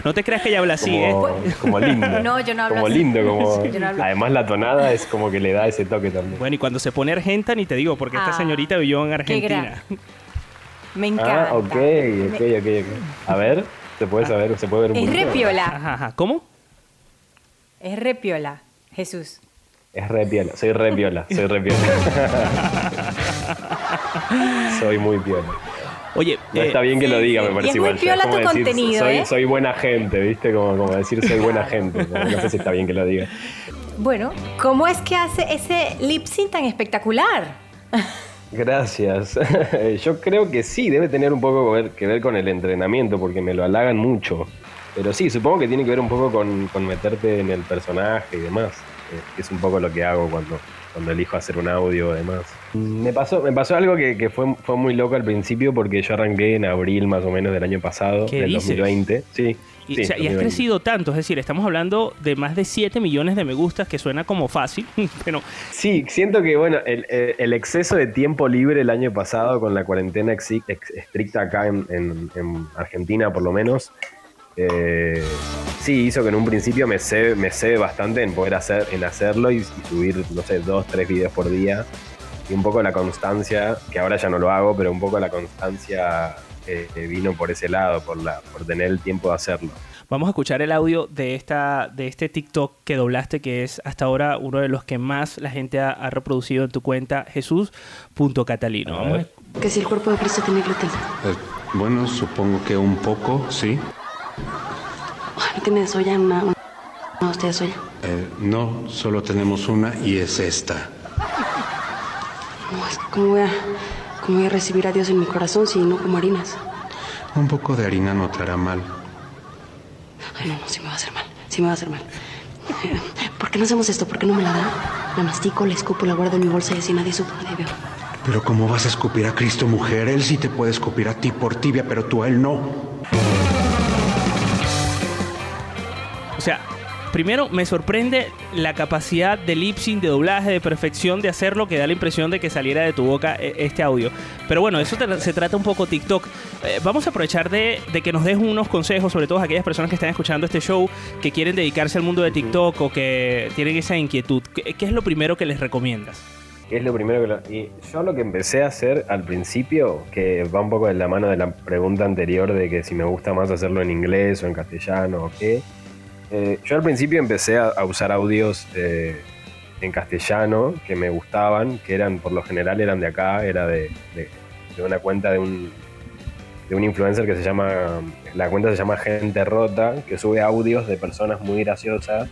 no te creas que ella habla así, Como, ¿eh? *laughs* como lindo. No, yo no hablo Como así. lindo, como... Sí, *laughs* yo no. Además la tonada es como que le da ese toque también. Bueno, y cuando se pone argenta, ni te digo, porque esta Ah, señorita vivió en Qué Argentina. gran. Me encanta. Ah, ok, ok, ok, ok. A ver, ¿se puede saber? ¿Se puede ver un Es poquito? re piola. Ajá, ajá. ¿Cómo? Es re piola, Jesús. Es re piola, soy re piola, soy re piola. *laughs* soy muy piola. Oye, No eh, está bien que lo diga, me Y parece es muy igual. piola es como tu decir, contenido, soy, ¿eh? soy buena gente, ¿viste? Como, como decir soy buena *laughs* gente. Como no sé si está bien que lo diga. Bueno, ¿cómo es que hace ese lip sync tan espectacular? Gracias. *laughs* Yo creo que sí, debe tener un poco que ver, que ver con el entrenamiento, porque me lo halagan mucho. Pero sí, supongo que tiene que ver un poco con, con meterte en el personaje y demás. eh, que es un poco lo que hago cuando, cuando elijo hacer un audio y demás. Me pasó, me pasó algo que, que fue, fue muy loco al principio, porque yo arranqué en abril más o menos del año pasado, ¿Qué del dices? 2020. Sí. Y, sí, o sea, y has 2020. crecido tanto, es decir, estamos hablando de más de 7 millones de me gustas, que suena como fácil, *laughs* pero Sí, siento que bueno, el, exceso de tiempo libre el año pasado con la cuarentena estricta acá en, en- en Argentina por lo menos, eh, sí hizo que en un principio me cebe, me cebe bastante en poder hacer, en hacerlo y, y subir, no sé, dos, tres videos por día. Y un poco la constancia, que ahora ya no lo hago, pero un poco la constancia eh, vino por ese lado, por, la, por tener el tiempo de hacerlo. vamos a escuchar el audio de, esta, de este TikTok que doblaste, que es hasta ahora uno de los que más la gente ha, ha reproducido en tu cuenta, Jesús.catalino. Vamos a Que si el cuerpo de Cristo tiene gluten. Eh, bueno, supongo que un poco, sí. ¿No tiene de soya? Una, una, una hostia de soya. Eh, no, solo tenemos una y es esta. No, es que ¿cómo voy, a, ¿Cómo voy a recibir a Dios en mi corazón si no como harinas? Un poco de harina no te hará mal. Ay, no, no, sí me va a hacer mal. Sí me va a hacer mal. Eh, ¿Por qué no hacemos esto? ¿Por qué no me la da? La mastico, la escupo, la guardo en mi bolsa y así nadie supo de veo. Pero ¿cómo vas a escupir a Cristo, mujer? Él sí te puede escupir a ti por tibia, pero tú a él no. Sea, primero me sorprende la capacidad de lip sync, de doblaje, de perfección de hacerlo, que da la impresión de que saliera de tu boca eh, este audio. Pero bueno, eso te- se trata un poco TikTok. Eh, vamos a aprovechar de, de que nos des unos consejos, sobre todo a aquellas personas que están escuchando este show, que quieren dedicarse al mundo de TikTok o que tienen esa inquietud. ¿Qué, qué es lo primero que les recomiendas? ¿Qué es lo primero que lo- y yo lo que empecé a hacer al principio, que va un poco de la mano de la pregunta anterior de que si me gusta más hacerlo en inglés o en castellano o qué. Eh, yo al principio empecé a, usar audios eh, en castellano que me gustaban, que eran por lo general eran de acá, era de, una cuenta de un, de un influencer que se llama, la cuenta se llama Gente Rota, que sube audios de personas muy graciosas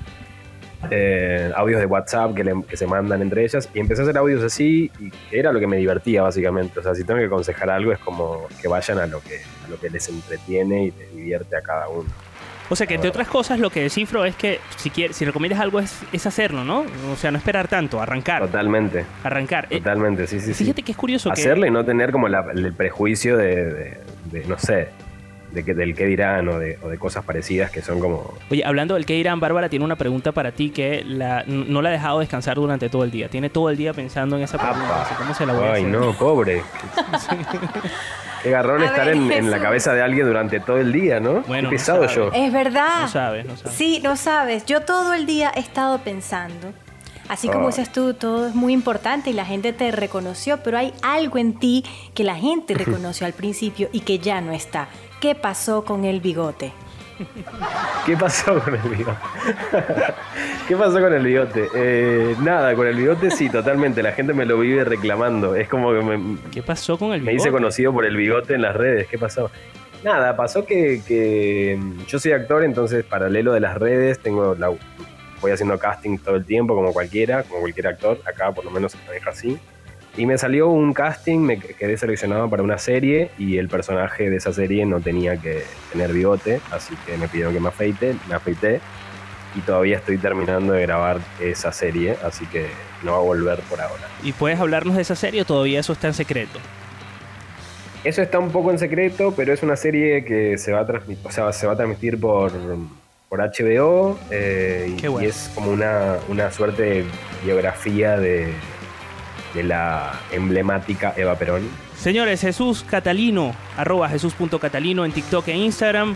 eh, audios de WhatsApp que, le- se mandan entre ellas y empecé a hacer audios así y era lo que me divertía básicamente. O sea, si tengo que aconsejar algo es como que vayan a lo que, a lo que les entretiene y les divierte a cada uno. O sea que entre otras cosas lo que descifro es que si quieres, si recomiendas algo es, es hacerlo, ¿no? O sea, no esperar tanto, arrancar. Totalmente. Arrancar. Eh, Totalmente, sí, sí. sí. fíjate que es curioso que- Hacerle y no tener como la- el prejuicio de, de- de, no sé, de que, del qué dirán o de, o de cosas parecidas que son como... Oye, hablando del que dirán, Bárbara tiene una pregunta para ti que la, no la ha dejado descansar durante todo el día. Tiene todo el día pensando en esa pregunta. así, ¿Cómo se la voy a Ay, hacer? no, pobre. *laughs* *laughs* Qué garrón A estar ver, en, en la cabeza de alguien durante todo el día, ¿no? Bueno, Qué pesado yo. Es verdad. No sabes, no sabes. Sí, no sabes. Yo todo el día he estado pensando. Así como Ay. dices tú, todo es muy importante y la gente te reconoció, pero hay algo en ti que la gente *laughs* reconoció al principio y que ya no está. ¿Qué pasó con el bigote? ¿Qué pasó con el bigote? ¿Qué pasó con el bigote? Eh, nada, con el bigote sí, totalmente. La gente me lo vive reclamando. Es como que me, ¿Qué pasó con el me hice bigote? conocido por el bigote en las redes. ¿Qué pasó? Nada, pasó que, que, mm, yo soy actor, entonces paralelo de las redes, tengo la, voy haciendo casting todo el tiempo, como cualquiera, como cualquier actor. Acá por lo menos se maneja así. Y me salió un casting, me quedé seleccionado para una serie y el personaje de esa serie no tenía que tener bigote, así que me pidieron que me afeite, me afeité. y todavía estoy terminando de grabar esa serie, así que no va a volver por ahora. ¿Y puedes hablarnos de esa serie o todavía eso está en secreto? Eso está un poco en secreto, pero es una serie que se va a transmitir, o sea, se va a transmitir por, por HBO eh, y, Qué bueno. y es como una, una suerte de biografía de, de la emblemática Eva Perón. Señores, Jesús Catalino, arroba jesús.catalino en TikTok e Instagram.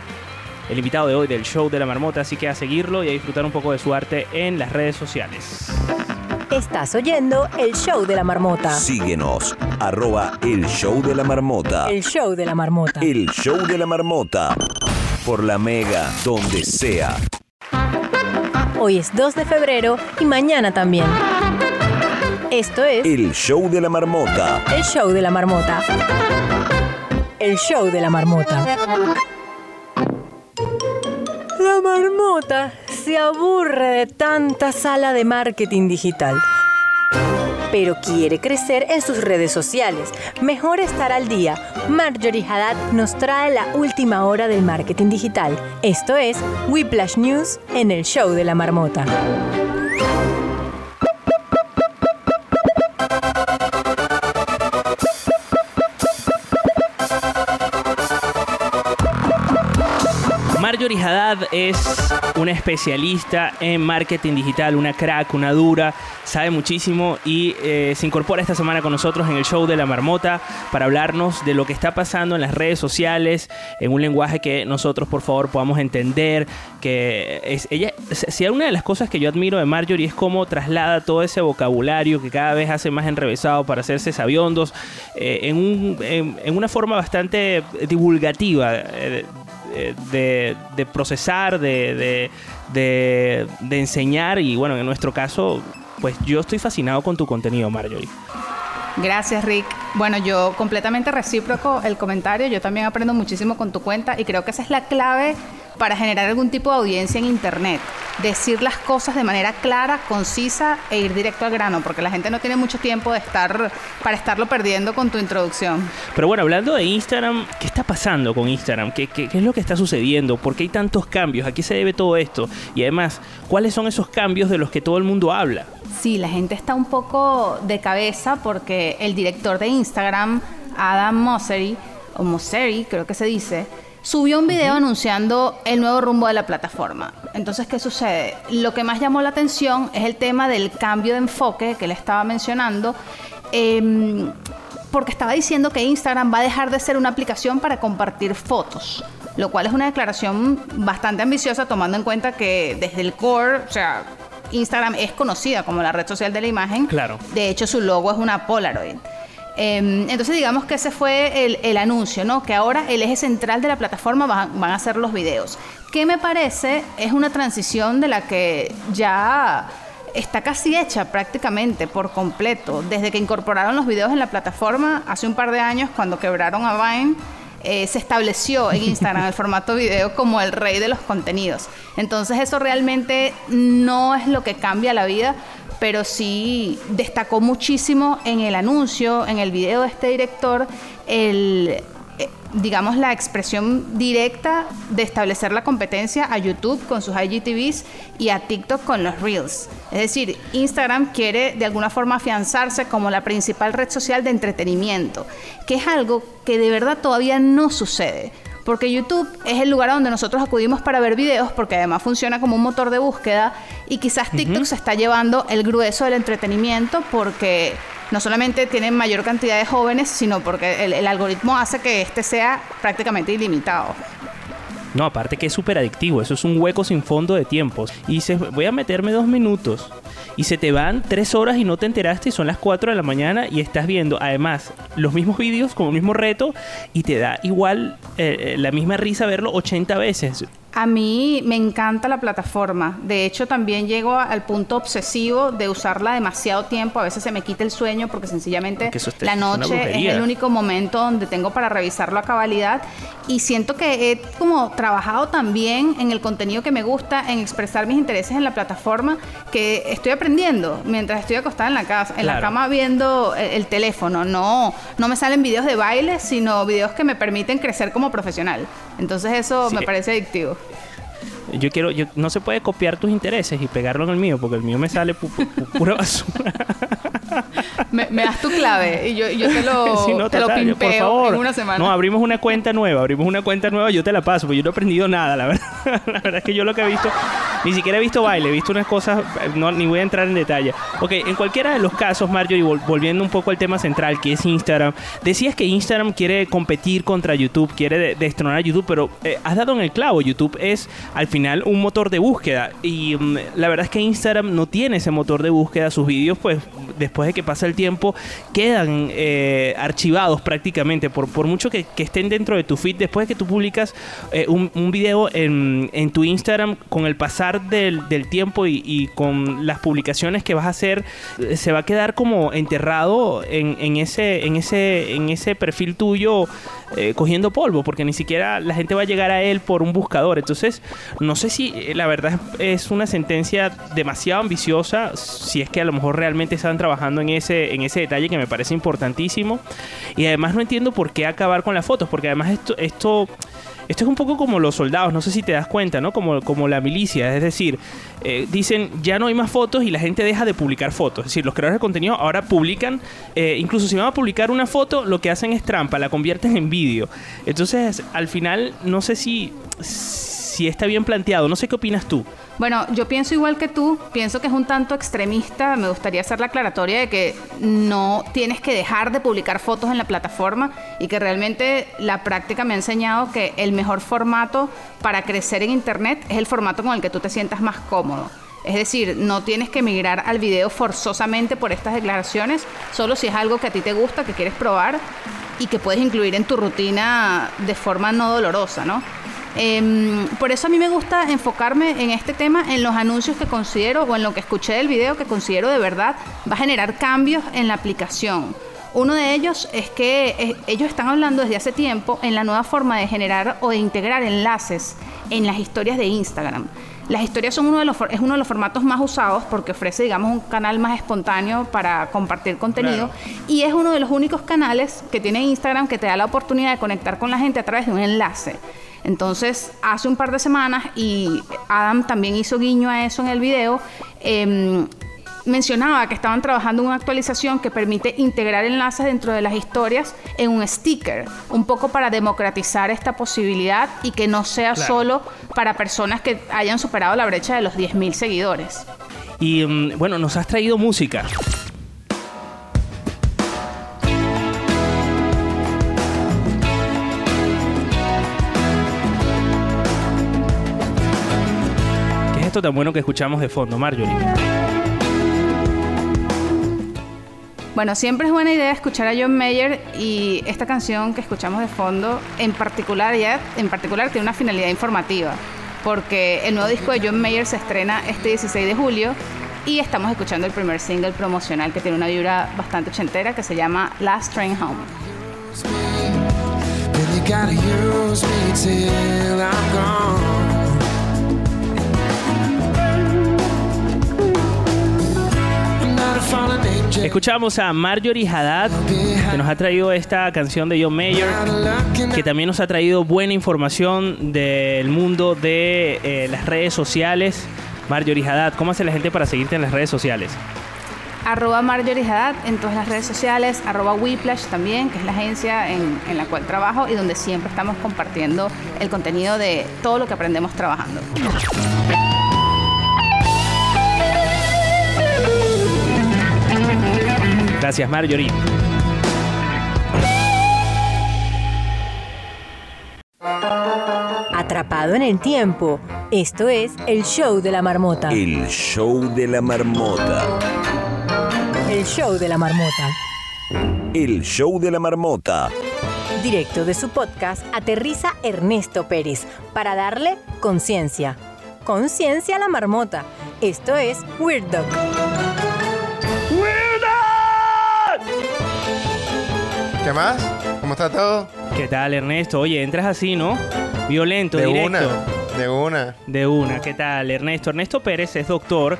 El invitado de hoy del show de la marmota, así que a seguirlo y a disfrutar un poco de su arte en las redes sociales. Estás oyendo el show de la marmota. Síguenos, arroba el show de la marmota. El show de la marmota. El show de la marmota. Por la mega, donde sea. Hoy es 2 de febrero y mañana también. Esto es El show de la marmota. el show de la marmota. El show de la marmota. La marmota se aburre de tanta sala de marketing digital. Pero quiere crecer en sus redes sociales. Mejor estar al día. Marjorie Haddad nos trae la última hora del marketing digital. Esto es Whiplash News en el show de la marmota. Marjorie Haddad es una especialista en marketing digital, una crack, una dura, sabe muchísimo y eh, se incorpora esta semana con nosotros en el show de la marmota para hablarnos de lo que está pasando en las redes sociales en un lenguaje que nosotros por favor podamos entender, que ella, si una de las cosas que yo admiro de Marjorie es cómo traslada todo ese vocabulario que cada vez hace más enrevesado para hacerse sabiondos eh, en, un- en- en una forma bastante divulgativa. eh, de, procesar, de, de- de- de enseñar y bueno, en nuestro caso, pues yo estoy fascinado con tu contenido, Marjorie. Gracias, Rick. Bueno, yo completamente recíproco el comentario. Yo también aprendo muchísimo con tu cuenta y creo que esa es la clave para generar algún tipo de audiencia en Internet. Decir las cosas de manera clara, concisa e ir directo al grano, porque la gente no tiene mucho tiempo de estar para estarlo perdiendo con tu introducción. Pero bueno, hablando de Instagram, ¿qué está pasando con Instagram? ¿Qué, qué- qué es lo que está sucediendo? ¿Por qué hay tantos cambios? ¿A qué se debe todo esto? Y además, ¿cuáles son esos cambios de los que todo el mundo habla? Sí, la gente está un poco de cabeza porque el director de Instagram, Adam Mosseri, o Mosseri, creo que se dice, subió un video anunciando el nuevo rumbo de la plataforma. Entonces, ¿qué sucede? Lo que más llamó la atención es el tema del cambio de enfoque que le estaba mencionando. em, porque estaba diciendo que Instagram va a dejar de ser una aplicación para compartir fotos, lo cual es una declaración bastante ambiciosa tomando en cuenta que desde el core, o sea, Instagram es conocida como la red social de la imagen. Claro. De hecho, su logo es una Polaroid. Em, entonces digamos que ese fue el, anuncio, ¿no? Que ahora el eje central de la plataforma van, van a ser los videos. Que me parece es una transición de la que ya está casi hecha prácticamente por completo. Desde que incorporaron los videos en la plataforma hace un par de años cuando quebraron a Vine, eh, se estableció en Instagram el formato video como el rey de los contenidos. Entonces eso realmente no es lo que cambia la vida, pero sí destacó muchísimo en el anuncio, en el video de este director, el, eh, digamos, la expresión directa de establecer la competencia a YouTube con sus IGTVs y a TikTok con los Reels. Es decir, Instagram quiere de alguna forma afianzarse como la principal red social de entretenimiento, que es algo que de verdad todavía no sucede. Porque YouTube es el lugar a donde nosotros acudimos para ver videos, porque además funciona como un motor de búsqueda y quizás TikTok se está llevando el grueso del entretenimiento porque no solamente tiene mayor cantidad de jóvenes, sino porque el, el algoritmo hace que este sea prácticamente ilimitado. No, aparte que es súper adictivo, eso es un hueco sin fondo de tiempos. Y dices, voy a meterme dos minutos. Y se te van tres horas y no te enteraste y son las 4 de la mañana y estás viendo además los mismos vídeos con el mismo reto y te da igual eh, eh, la misma risa verlo 80 veces. A mí me encanta la plataforma. De hecho, también llego al punto obsesivo de usarla demasiado tiempo. A veces se me quita el sueño porque sencillamente Porque la noche es el único momento donde tengo para revisarlo a cabalidad. Y siento que he como trabajado también en el contenido que me gusta, en expresar mis intereses en la plataforma, que estoy aprendiendo mientras estoy acostada en la casa, en la cama viendo el, el teléfono. No, no me salen videos de baile, sino videos que me permiten crecer como profesional. Entonces eso Sí. me parece adictivo. Yo quiero, yo, no se puede copiar tus intereses y pegarlo en el mío, porque el mío me sale pu- pu- pu- pura basura. Me, me das tu clave y yo, yo te lo, *laughs* Sí, no, te lo total, pimpeo por favor. en una semana. No, abrimos una cuenta nueva, abrimos una cuenta nueva, yo te la paso, porque yo no he aprendido nada, la verdad. *laughs* la verdad es que yo lo que he visto, ni siquiera he visto baile, he visto unas cosas, no, ni voy a entrar en detalle. Ok, en cualquiera de los casos, Marjorie, vol- volviendo un poco al tema central, que es Instagram, decías que Instagram quiere competir contra YouTube, quiere de- destronar a YouTube, pero eh, has dado en el clavo, YouTube es al final un motor de búsqueda. Y mm, la verdad es que Instagram no tiene ese motor de búsqueda, sus vídeos pues después de que pasa el tiempo quedan eh, archivados prácticamente, por, por mucho que, estén dentro de tu feed, después de que tú publicas eh, un, un video en, en tu Instagram, con el pasar del, del tiempo y, y con las publicaciones que vas a hacer, eh, se va a quedar como enterrado en, en ese, en, ese, en ese perfil tuyo eh, cogiendo polvo, porque ni siquiera la gente va a llegar a él por un buscador. Entonces, no sé si eh, la verdad es una sentencia demasiado ambiciosa, si es que a lo mejor realmente estaban trabajando en ese, en ese detalle que me parece importantísimo. Y además no entiendo por qué acabar con las fotos, porque además esto, esto esto es un poco como los soldados, no sé si te das cuenta, ¿no? Como, como la milicia, es decir, eh, dicen ya no hay más fotos y la gente deja de publicar fotos. Es decir, los creadores de contenido ahora publican, eh, incluso si van a publicar una foto, lo que hacen es trampa, la convierten en vídeo. Entonces, al final, no sé si, si está bien planteado, no sé qué opinas tú. Bueno, yo pienso igual que tú, pienso que es un tanto extremista, me gustaría hacer la aclaratoria de que no tienes que dejar de publicar fotos en la plataforma y que realmente la práctica me ha enseñado que el mejor formato para crecer en Internet es el formato con el que tú te sientas más cómodo. Es decir, no tienes que migrar al video forzosamente por estas declaraciones, solo si es algo que a ti te gusta, que quieres probar y que puedes incluir en tu rutina de forma no dolorosa, ¿no? Em, por eso a mí me gusta enfocarme en este tema, en los anuncios que considero o en lo que escuché del video que considero de verdad va a generar cambios en la aplicación. Uno de ellos es que eh, ellos están hablando desde hace tiempo en la nueva forma de generar o de integrar enlaces en las historias de Instagram. Las historias son uno de los, es uno de los formatos más usados porque ofrece, digamos, un canal más espontáneo para compartir contenido y es uno de los únicos canales que tiene Instagram que te da la oportunidad de conectar con la gente a través de un enlace. Entonces, hace un par de semanas, y Adam también hizo guiño a eso en el video, em, mencionaba que estaban trabajando en una actualización que permite integrar enlaces dentro de las historias en un sticker, un poco para democratizar esta posibilidad y que no sea Claro. solo para personas que hayan superado la brecha de los 10.000 seguidores. Y mm, bueno, nos has traído música. Esto tan bueno que escuchamos de fondo, Marjorie? Bueno, siempre es buena idea escuchar a John Mayer y esta canción que escuchamos de fondo, en particular, ya, en particular tiene una finalidad informativa, porque el nuevo disco de John Mayer se estrena este 16 de julio y estamos escuchando el primer single promocional que tiene una vibra bastante ochentera que se llama Last Train Home. Escuchamos a Marjorie Haddad, que nos ha traído esta canción de John Mayer, que también nos ha traído buena información del mundo de eh, las redes sociales. Marjorie Haddad, ¿cómo hace la gente para seguirte en las redes sociales? Arroba Marjorie Haddad en todas las redes sociales, arroba Whiplash también, que es la agencia en, en la cual trabajo y donde siempre estamos compartiendo el contenido de todo lo que aprendemos trabajando. Gracias, Marjorie. Atrapado en el tiempo. Esto es el show de la marmota. El show de la marmota. El show de la marmota. El show de la marmota. Directo de su podcast, aterriza Ernesto Pérez para darle conciencia. Conciencia a la marmota. Esto es Weird Dog. ¿Qué más? ¿Cómo está todo? ¿Qué tal, Ernesto? Oye, entras así, ¿no? Violento, De directo. una, de una. De una. ¿Qué tal, Ernesto? Ernesto Pérez es doctor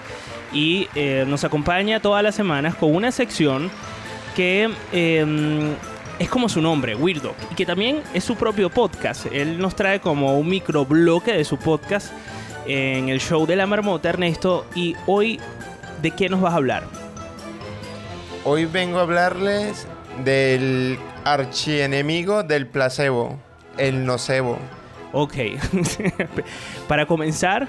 y eh, nos acompaña todas las semanas con una sección que eh, es como su nombre, Weirdo, y que también es su propio podcast. Él nos trae como un microbloque de su podcast en el show de la marmota, Ernesto. Y hoy, ¿de qué nos vas a hablar? Hoy vengo a hablarles del archienemigo del placebo, el nocebo. Ok. *laughs* Para comenzar,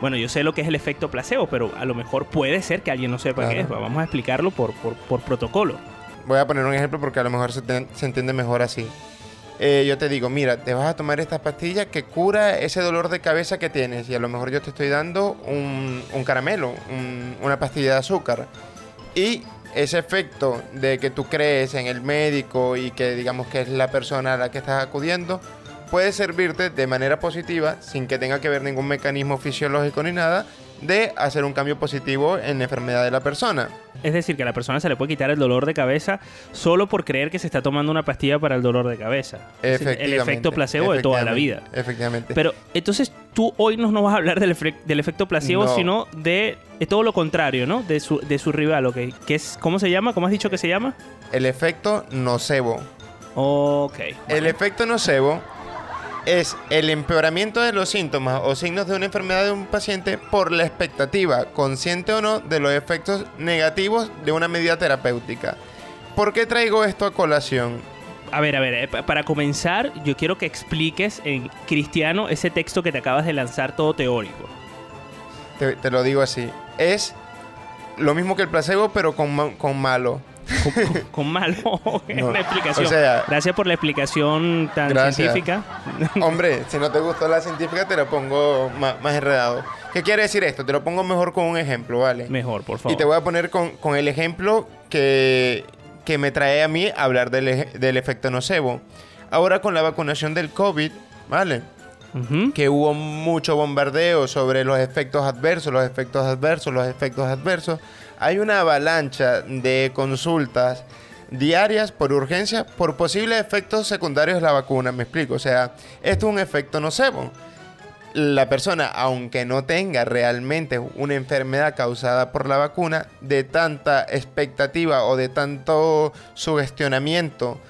bueno, yo sé lo que es el efecto placebo, pero a lo mejor puede ser que alguien no sepa qué es. Vamos a explicarlo por, por, por protocolo. Voy a poner un ejemplo porque a lo mejor se, te- se entiende mejor así. Eh, yo te digo, mira, te vas a tomar esta pastilla que cura ese dolor de cabeza que tienes y a lo mejor yo te estoy dando un, un caramelo, un- una pastilla de azúcar. Y ese efecto de que tú crees en el médico y que digamos que es la persona a la que estás acudiendo, puede servirte de manera positiva, sin que tenga que ver ningún mecanismo fisiológico ni nada, de hacer un cambio positivo en la enfermedad de la persona. Es decir, que a la persona se le puede quitar el dolor de cabeza solo por creer que se está tomando una pastilla para el dolor de cabeza. Es el Efectivamente, efecto placebo de toda la vida. efectivamente, Efectivamente. Pero entonces tú hoy no nos vas a hablar del, efe- del efecto placebo, No. sino de, de todo lo contrario, ¿no? De su, de su rival, ¿ok? Que es, ¿Cómo se llama? ¿Cómo has dicho que se llama? El efecto nocebo. Ok. El efecto nocebo es el empeoramiento de los síntomas o signos de una enfermedad de un paciente por la expectativa, consciente o no, de los efectos negativos de una medida terapéutica. ¿Por qué traigo esto a colación? A ver, a ver, eh, pa- para comenzar, yo quiero que expliques en cristiano ese texto que te acabas de lanzar todo teórico. Te, te lo digo así. Es lo mismo que el placebo, pero con, con malo. Con malo. *laughs* No, Una explicación. o sea- Gracias por la explicación tan Gracias. científica. *laughs* Hombre, si no te gustó la científica, te lo pongo ma- más, enredado. ¿Qué quiere decir esto? Te lo pongo mejor con un ejemplo, ¿vale? Mejor, por favor. Y te voy a poner con, con el ejemplo que, que me trae a mí hablar del, del efecto nocebo. Ahora con la vacunación del COVID, ¿vale? Que hubo mucho bombardeo sobre los efectos adversos, los efectos adversos, los efectos adversos. Hay una avalancha de consultas diarias por urgencia por posibles efectos secundarios de la vacuna. Me explico. O sea, esto es un efecto nocebo la persona, aunque no tenga realmente una enfermedad causada por la vacuna, de tanta expectativa o de tanto sugestionamiento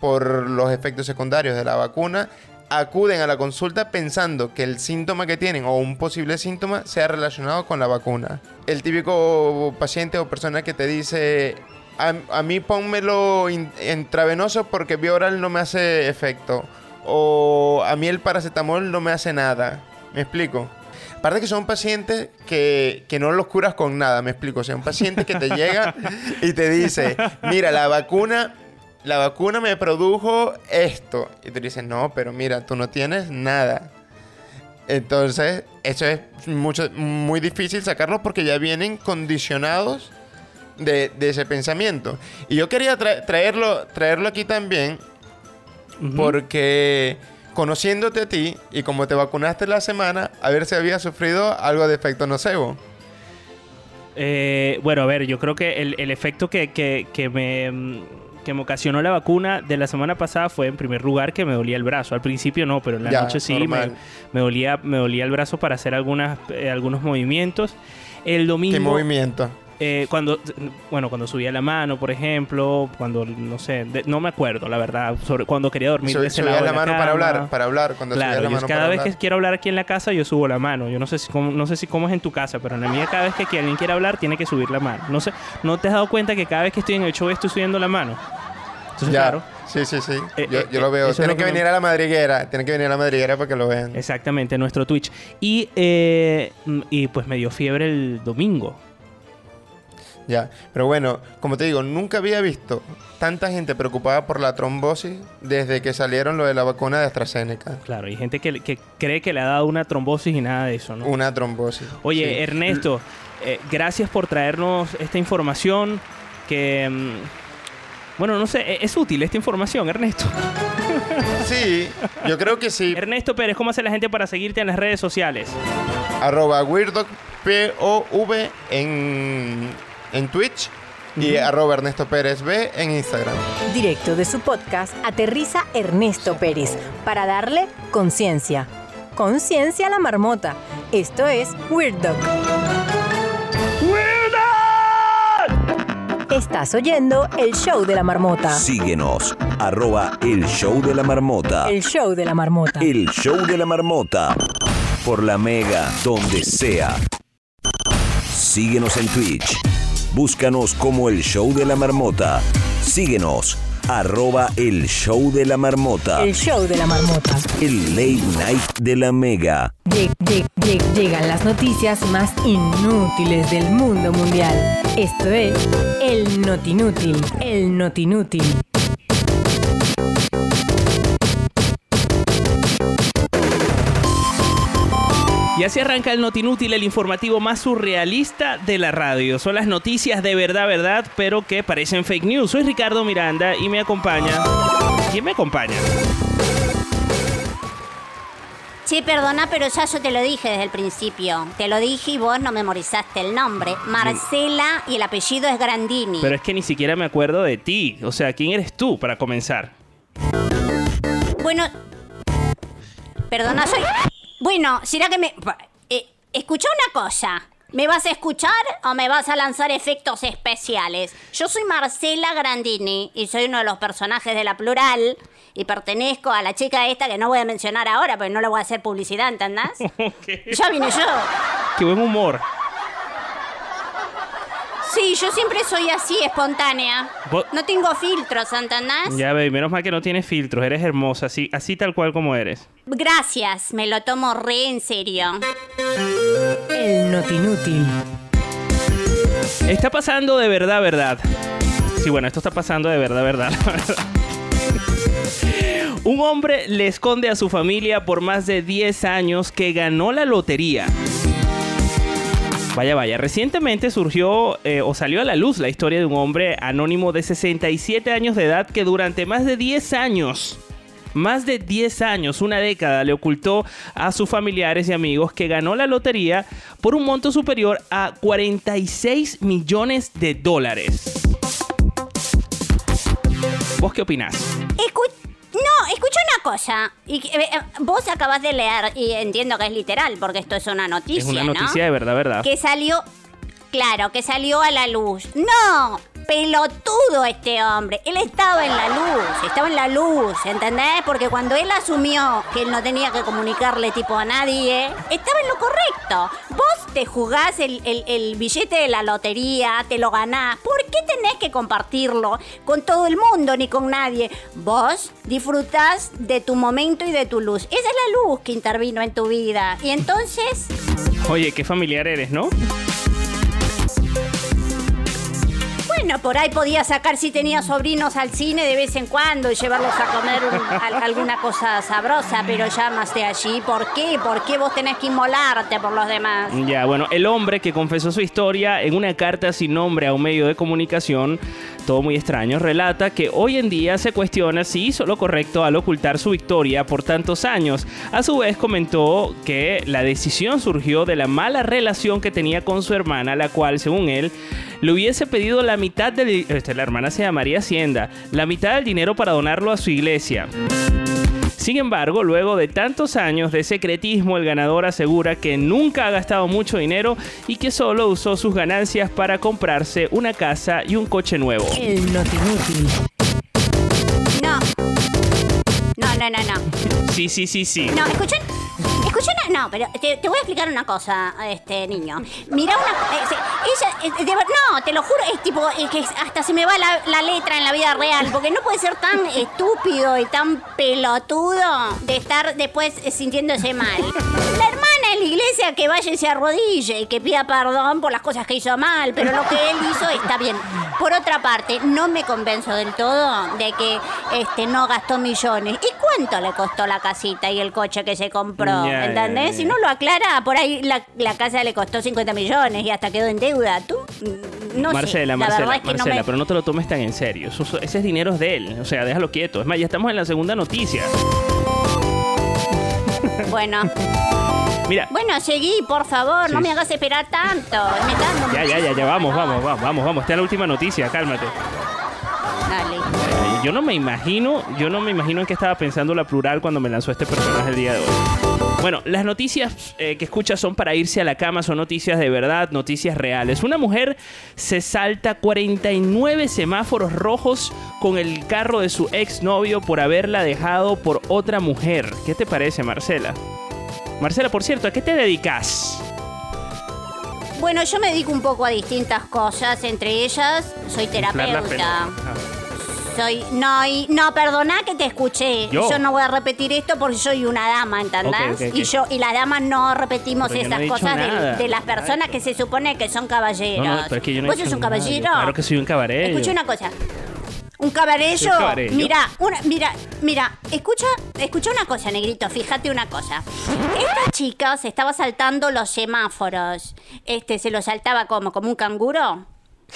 por los efectos secundarios de la vacuna, acuden a la consulta pensando que el síntoma que tienen o un posible síntoma sea relacionado con la vacuna. El típico paciente o persona que te dice, a, a mí pónmelo in- intravenoso porque vía oral no me hace efecto. O a mí el paracetamol no me hace nada. ¿Me explico? Aparte que son pacientes que, que no los curas con nada, me explico. Sea, un paciente que te llega y te dice, mira, la vacuna, la vacuna me produjo esto. Y tú dices, no, pero mira, tú no tienes nada. Entonces, eso es mucho, muy difícil sacarlo porque ya vienen condicionados de, de ese pensamiento. Y yo quería tra- traerlo, traerlo aquí también porque conociéndote a ti y como te vacunaste la semana, a ver si había sufrido algo de efecto nocebo. Eh, bueno, a ver, yo creo que el, el efecto que, que- que me, mm, que me ocasionó la vacuna de la semana pasada fue en primer lugar que me dolía el brazo. Al principio no, pero en la Ya, noche sí me dolía, me dolía el brazo para hacer algunas, eh, algunos movimientos. El domingo... ¿Qué movimiento? Eh, cuando, bueno, cuando subía la mano, por ejemplo, cuando, no sé, de- no me acuerdo, la verdad, sobre cuando quería dormir Sub- de ese subías lado la de mano para hablar, para hablar, cuando Claro, la yo mano cada para vez hablar. que quiero hablar aquí en la casa, yo subo la mano. Yo no sé si cómo, no sé si cómo es en tu casa, pero en la mía cada vez que alguien quiere hablar, tiene que subir la mano. No sé, ¿no te has dado cuenta que cada vez que estoy en el show estoy subiendo la mano? Entonces, Ya, claro. Sí, sí, sí. Eh, yo, eh, yo lo veo. eso es Tienen que venir a la madriguera. Tienen que venir a la madriguera para que lo vean. Exactamente, nuestro Twitch. Y, eh, y pues me dio fiebre el domingo. Ya, pero bueno, como te digo, nunca había visto tanta gente preocupada por la trombosis desde que salieron lo de la vacuna de AstraZeneca. Claro, hay gente que, que cree que le ha dado una trombosis y nada de eso, ¿no? Una trombosis. Oye, Sí. Ernesto, eh, gracias por traernos esta información que... mm, bueno, no sé, e- es útil esta información, Ernesto. *laughs* Sí, yo creo que sí. Ernesto Pérez, ¿cómo hace la gente para seguirte en las redes sociales? Arroba Weirdo P-O-V en, en Twitch y arroba Ernesto Pérez B en Instagram. Directo de su podcast, aterriza Ernesto Pérez para darle conciencia. Conciencia a la marmota. Esto es Weird Dog. Estás oyendo el show de la marmota. Síguenos, arroba el show de la marmota. El show de la marmota. El show de la marmota. por la Mega, donde sea. Síguenos en Twitch. Búscanos como el Show de la Marmota. Síguenos. Arroba el Show de la Marmota. El show de la marmota. El Late Night de la Mega. Lleg- lleg- lleg- llegan las noticias más inútiles del mundo mundial. Esto es el Notinútil. El Notinútil. Y así arranca el Notinútil, el informativo más surrealista de la radio. Son las noticias de verdad, verdad, pero que parecen fake news. Soy Ricardo Miranda y me acompaña. ¿Quién me acompaña? Sí, perdona, pero ya yo te lo dije desde el principio. Te lo dije y vos no memorizaste el nombre. Marcela y el apellido es Grandini. Pero es que ni siquiera me acuerdo de ti. O sea, ¿quién eres tú para comenzar? Bueno, perdona, soy... Bueno, será que me... Eh, escucha una cosa. ¿Me vas a escuchar o me vas a lanzar efectos especiales? Yo soy Marcela Grandini y soy uno de los personajes de la plural y pertenezco a la chica esta que no voy a mencionar ahora porque no le voy a hacer publicidad, ¿entendés? *laughs* Ya vine yo. Qué buen humor. Sí, yo siempre soy así, espontánea. Vos- No tengo filtros, ¿entendés? Ya, baby, menos mal que no tienes filtros. Eres hermosa, así, así tal cual como eres. Gracias, me lo tomo re en serio. El Notinútil. Está pasando de verdad, verdad. Sí, bueno, esto está pasando de verdad, verdad. *laughs* la verdad. Un hombre le esconde a su familia por más de 10 años que ganó la lotería. Vaya, vaya. Recientemente surgió eh, o salió a la luz la historia de un hombre anónimo de 67 años de edad que durante más de 10 años, más de 10 años, una década, le ocultó a sus familiares y amigos que ganó la lotería por un monto superior a 46 millones de dólares. ¿Vos qué opinás? Cosa. Y, eh, eh, vos acabas de leer, y entiendo que es literal, porque esto es una noticia, es una ¿no? noticia de verdad, verdad. Que salió, claro, que salió a la luz. No, pelotudo este hombre. Él estaba en la luz, estaba en la luz, ¿entendés? Porque cuando él asumió que él no tenía que comunicarle tipo a nadie, estaba en lo correcto. Vos te jugás el, el- billete de la lotería, te lo ganás. ¿Por qué tenés que compartirlo con todo el mundo ni con nadie? Vos disfrutás de tu momento y de tu luz. Esa es la luz que intervino en tu vida. Y entonces... Oye, qué familiar eres, ¿no? Por ahí podía sacar si tenía sobrinos al cine de vez en cuando y llevarlos a comer un- al- alguna cosa sabrosa, pero ya más de allí. ¿Por qué? ¿Por qué vos tenés que inmolarte por los demás? Ya, bueno, el hombre que confesó su historia en una carta sin nombre a un medio de comunicación, todo muy extraño, relata que hoy en día se cuestiona si hizo lo correcto al ocultar su victoria por tantos años. A su vez comentó que la decisión surgió de la mala relación que tenía con su hermana, la cual, según él, le hubiese pedido la mitad del... este, la hermana se llamaría Hacienda, la mitad del dinero para donarlo a su iglesia. Sin embargo, luego de tantos años de secretismo, el ganador asegura que nunca ha gastado mucho dinero y que solo usó sus ganancias para comprarse una casa y un coche nuevo. El. No. No, no, no, no. Sí, sí, sí, sí. No, escuchen. Escuchen, no, pero te, voy a explicar una cosa, este niño. Mira una. eh, ella, eh, no, te lo juro, es tipo, es que hasta se me va la, la letra en la vida real, porque no puede ser tan estúpido y tan pelotudo de estar después eh, sintiéndose mal. La hermana la iglesia que vaya y se arrodille y que pida perdón por las cosas que hizo mal, pero lo que él hizo está bien. Por otra parte, no me convenzo del todo de que este no gastó millones. ¿Y cuánto le costó la casita y el coche que se compró? Ya, ¿Entendés? Si no lo aclara, por ahí la, la casa le costó 50 millones y hasta quedó en deuda. Tú, mm, no Marcela, sé. La Marcela, verdad es que Marcela, no me... pero no te lo tomes tan en serio. Eso- ese dinero es de él. O sea, déjalo quieto. Es más, ya estamos en la segunda noticia. Bueno, Mira, bueno, seguí, por favor. No me hagas esperar tanto. Me estás- ya, ya, ya, ya, vamos, vamos, vamos, vamos, vamos. Esta es la última noticia, cálmate. Dale. Eh, Yo no me imagino, yo no me imagino en qué estaba pensando la plural cuando me lanzó este personaje el día de hoy. Bueno, las noticias eh, que escuchas son para irse a la cama, son noticias de verdad, noticias reales. Una mujer se salta 49 semáforos rojos con el carro de su exnovio por haberla dejado por otra mujer. ¿Qué te parece, Marcela? Marcela, por cierto, ¿a qué te dedicas? Bueno, yo me dedico un poco a distintas cosas, entre ellas soy terapeuta. Soy. No, y, no, perdona que te escuché. Yo. Yo. no voy a repetir esto porque soy una dama, ¿entendés? Y yo, y las damas no repetimos Pero no esas cosas de, las personas que se supone que son caballeros. No, no, pero es que yo ¿Vos sos un nada. caballero? Claro que soy un cabaret. Escucha una cosa. Un cabarello. Soy un cabarello. Mira, una, mira, mira, escucha, escucha una cosa, negrito, fíjate una cosa. Esta chica se estaba saltando los semáforos. Este, se lo saltaba como, como un canguro.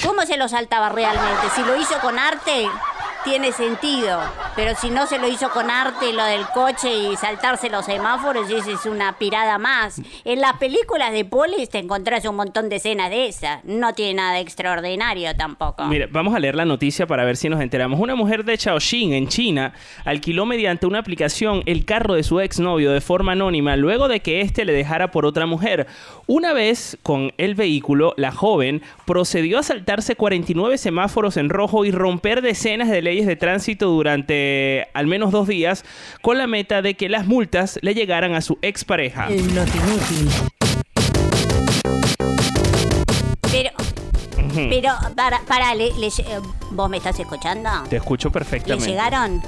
¿Cómo se lo saltaba realmente? Si lo hizo con arte, tiene sentido. Pero si no se lo hizo con arte, lo del coche y saltarse los semáforos, esa es una pirada más. En las películas de polis te encontrás un montón de escenas de esas. No tiene nada extraordinario tampoco. Mira, vamos a leer la noticia para ver si nos enteramos. Una mujer de Shaoxing, en China, alquiló mediante una aplicación el carro de su exnovio de forma anónima luego de que éste le dejara por otra mujer. Una vez con el vehículo, la joven procedió a saltarse 49 semáforos en rojo y romper decenas de leyes de tránsito durante al menos dos días con la meta de que las multas le llegaran a su expareja. El notinútil. Pero, pero, para, para, le- le lle- eh, ¿vos me estás escuchando? Te escucho ¿Le perfectamente. llegaron?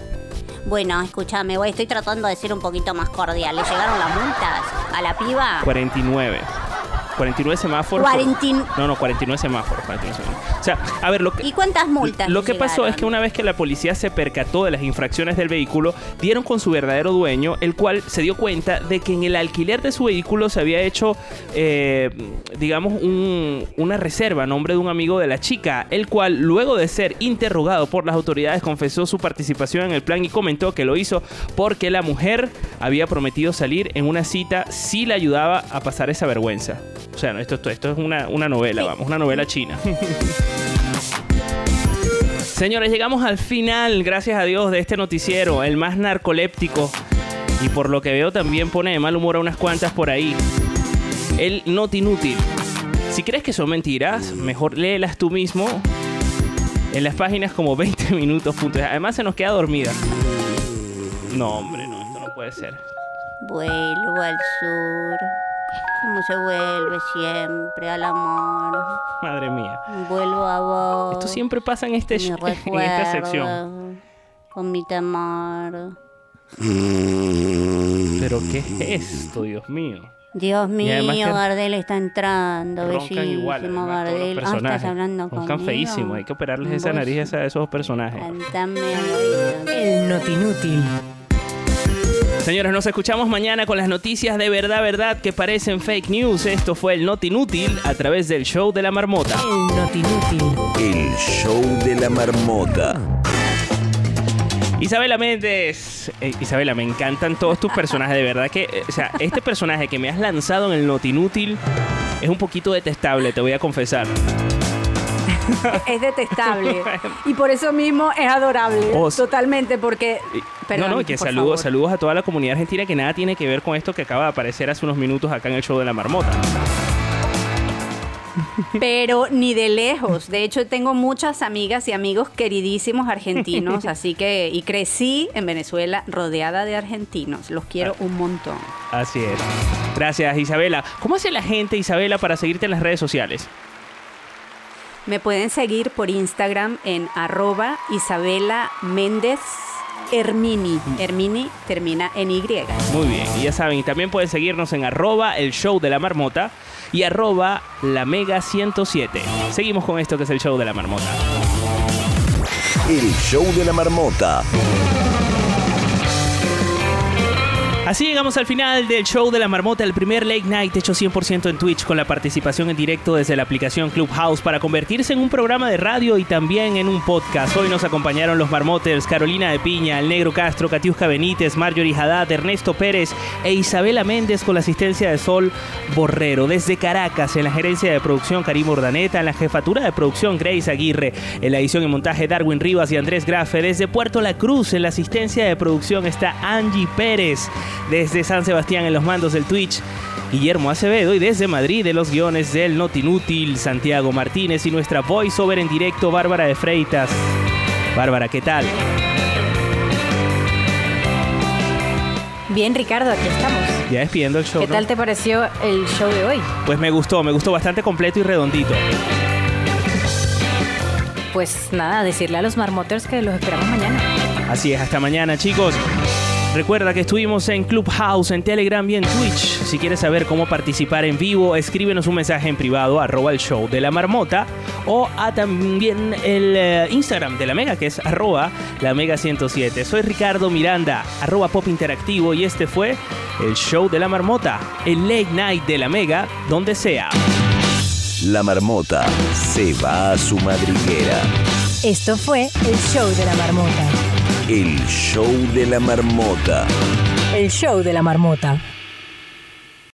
Bueno, escúchame, güey, estoy tratando de ser un poquito más cordial. ¿Le llegaron las multas a la piba? 49. 49 semáforos. No, no, 49 semáforos. 49 semáforos. Sea, a ver, lo que, ¿Y cuántas multas? Lo que pasó es que una vez que la policía se percató de las infracciones del vehículo, dieron con su verdadero dueño, el cual se dio cuenta de que en el alquiler de su vehículo se había hecho, eh, digamos, un- una reserva a nombre de un amigo de la chica, el cual luego de ser interrogado por las autoridades confesó su participación en el plan y comentó que lo hizo porque la mujer había prometido salir en una cita si le ayudaba a pasar esa vergüenza. O sea, esto, esto, esto es una, una novela, vamos, una novela china. *laughs* Señores, llegamos al final, gracias a Dios, de este noticiero, el más narcoléptico. Y por lo que veo también pone de mal humor a unas cuantas por ahí. El not inútil. Si crees que son mentiras, mejor léelas tú mismo en las páginas como *laughs* 20 minutos. Además se nos queda dormida. No, hombre, no, esto no puede ser. Vuelvo al sur. Como se vuelve siempre al amor. Madre mía. Vuelvo a vos. Esto siempre pasa en, este, *laughs* en esta sección. Con mi temor. Pero ¿qué es esto, Dios mío? Dios mío, Gardel está entrando. Bellísimo, igual, además, Gardel. Ah, estás personajes. hablando Roncan conmigo. feísimo, hay que operarles esa nariz a esos personajes. Cántame. El notinútil. Señores, nos escuchamos mañana con las noticias de verdad, verdad que parecen fake news. Esto fue el Not Inútil a través del show de la marmota. El notinútil. El show de la marmota. Isabela Méndez. Eh, Isabela, me encantan todos tus personajes. De verdad que, eh, o sea, este personaje que me has lanzado en el Not Inútil es un poquito detestable, te voy a confesar. *laughs* Es detestable. *laughs* y por eso mismo es adorable. Oh, Totalmente, porque. Perdón, no, no, que saludos, saludos a toda la comunidad argentina que nada tiene que ver con esto que acaba de aparecer hace unos minutos acá en el show de la marmota. *laughs* Pero ni de lejos. De hecho, tengo muchas amigas y amigos queridísimos argentinos, así que. Y crecí en Venezuela rodeada de argentinos. Los quiero un montón. Así es. Gracias, Isabela. ¿Cómo hace la gente, Isabela, para seguirte en las redes sociales? Me pueden seguir por Instagram en arroba Isabela Méndez Hermini. Hermini termina en Y. Muy bien, y ya saben, y también pueden seguirnos en arroba el show de la marmota y arroba la mega 107. Seguimos con esto que es el show de la marmota. El show de la marmota. Así llegamos al final del show de la marmota, el primer late night hecho 100% en Twitch con la participación en directo desde la aplicación Clubhouse para convertirse en un programa de radio y también en un podcast. Hoy nos acompañaron los marmoters Carolina de Piña, el Negro Castro, Katiuska Benítez, Marjorie Haddad, Ernesto Pérez e Isabela Méndez con la asistencia de Sol Borrero. Desde Caracas, en la gerencia de producción Karim Urdaneta, en la jefatura de producción Grace Aguirre, en la edición y montaje Darwin Rivas y Andrés Grafe. Desde Puerto La Cruz, en la asistencia de producción está Angie Pérez. Desde San Sebastián, en los mandos del Twitch. Guillermo Acevedo y desde Madrid de los guiones del Not Inútil, Santiago Martínez y nuestra voiceover en directo, Bárbara de Freitas. Bárbara, ¿qué tal? Bien, Ricardo, aquí estamos. Ya despidiendo el show. ¿Qué ¿no? tal te pareció el show de hoy? Pues me gustó, me gustó bastante completo y redondito. Pues nada, decirle a los marmoters que los esperamos mañana. Así es, hasta mañana, chicos. Recuerda que estuvimos en Clubhouse, en Telegram y en Twitch. Si quieres saber cómo participar en vivo, escríbenos un mensaje en privado, arroba el show de la marmota, o a también el eh, Instagram de la Mega, que es arroba la Mega 107. Soy Ricardo Miranda, arroba pop interactivo, y este fue el show de la marmota, el late night de la Mega, donde sea. La marmota se va a su madriguera. Esto fue el show de la marmota. El show de la marmota. El show de la marmota.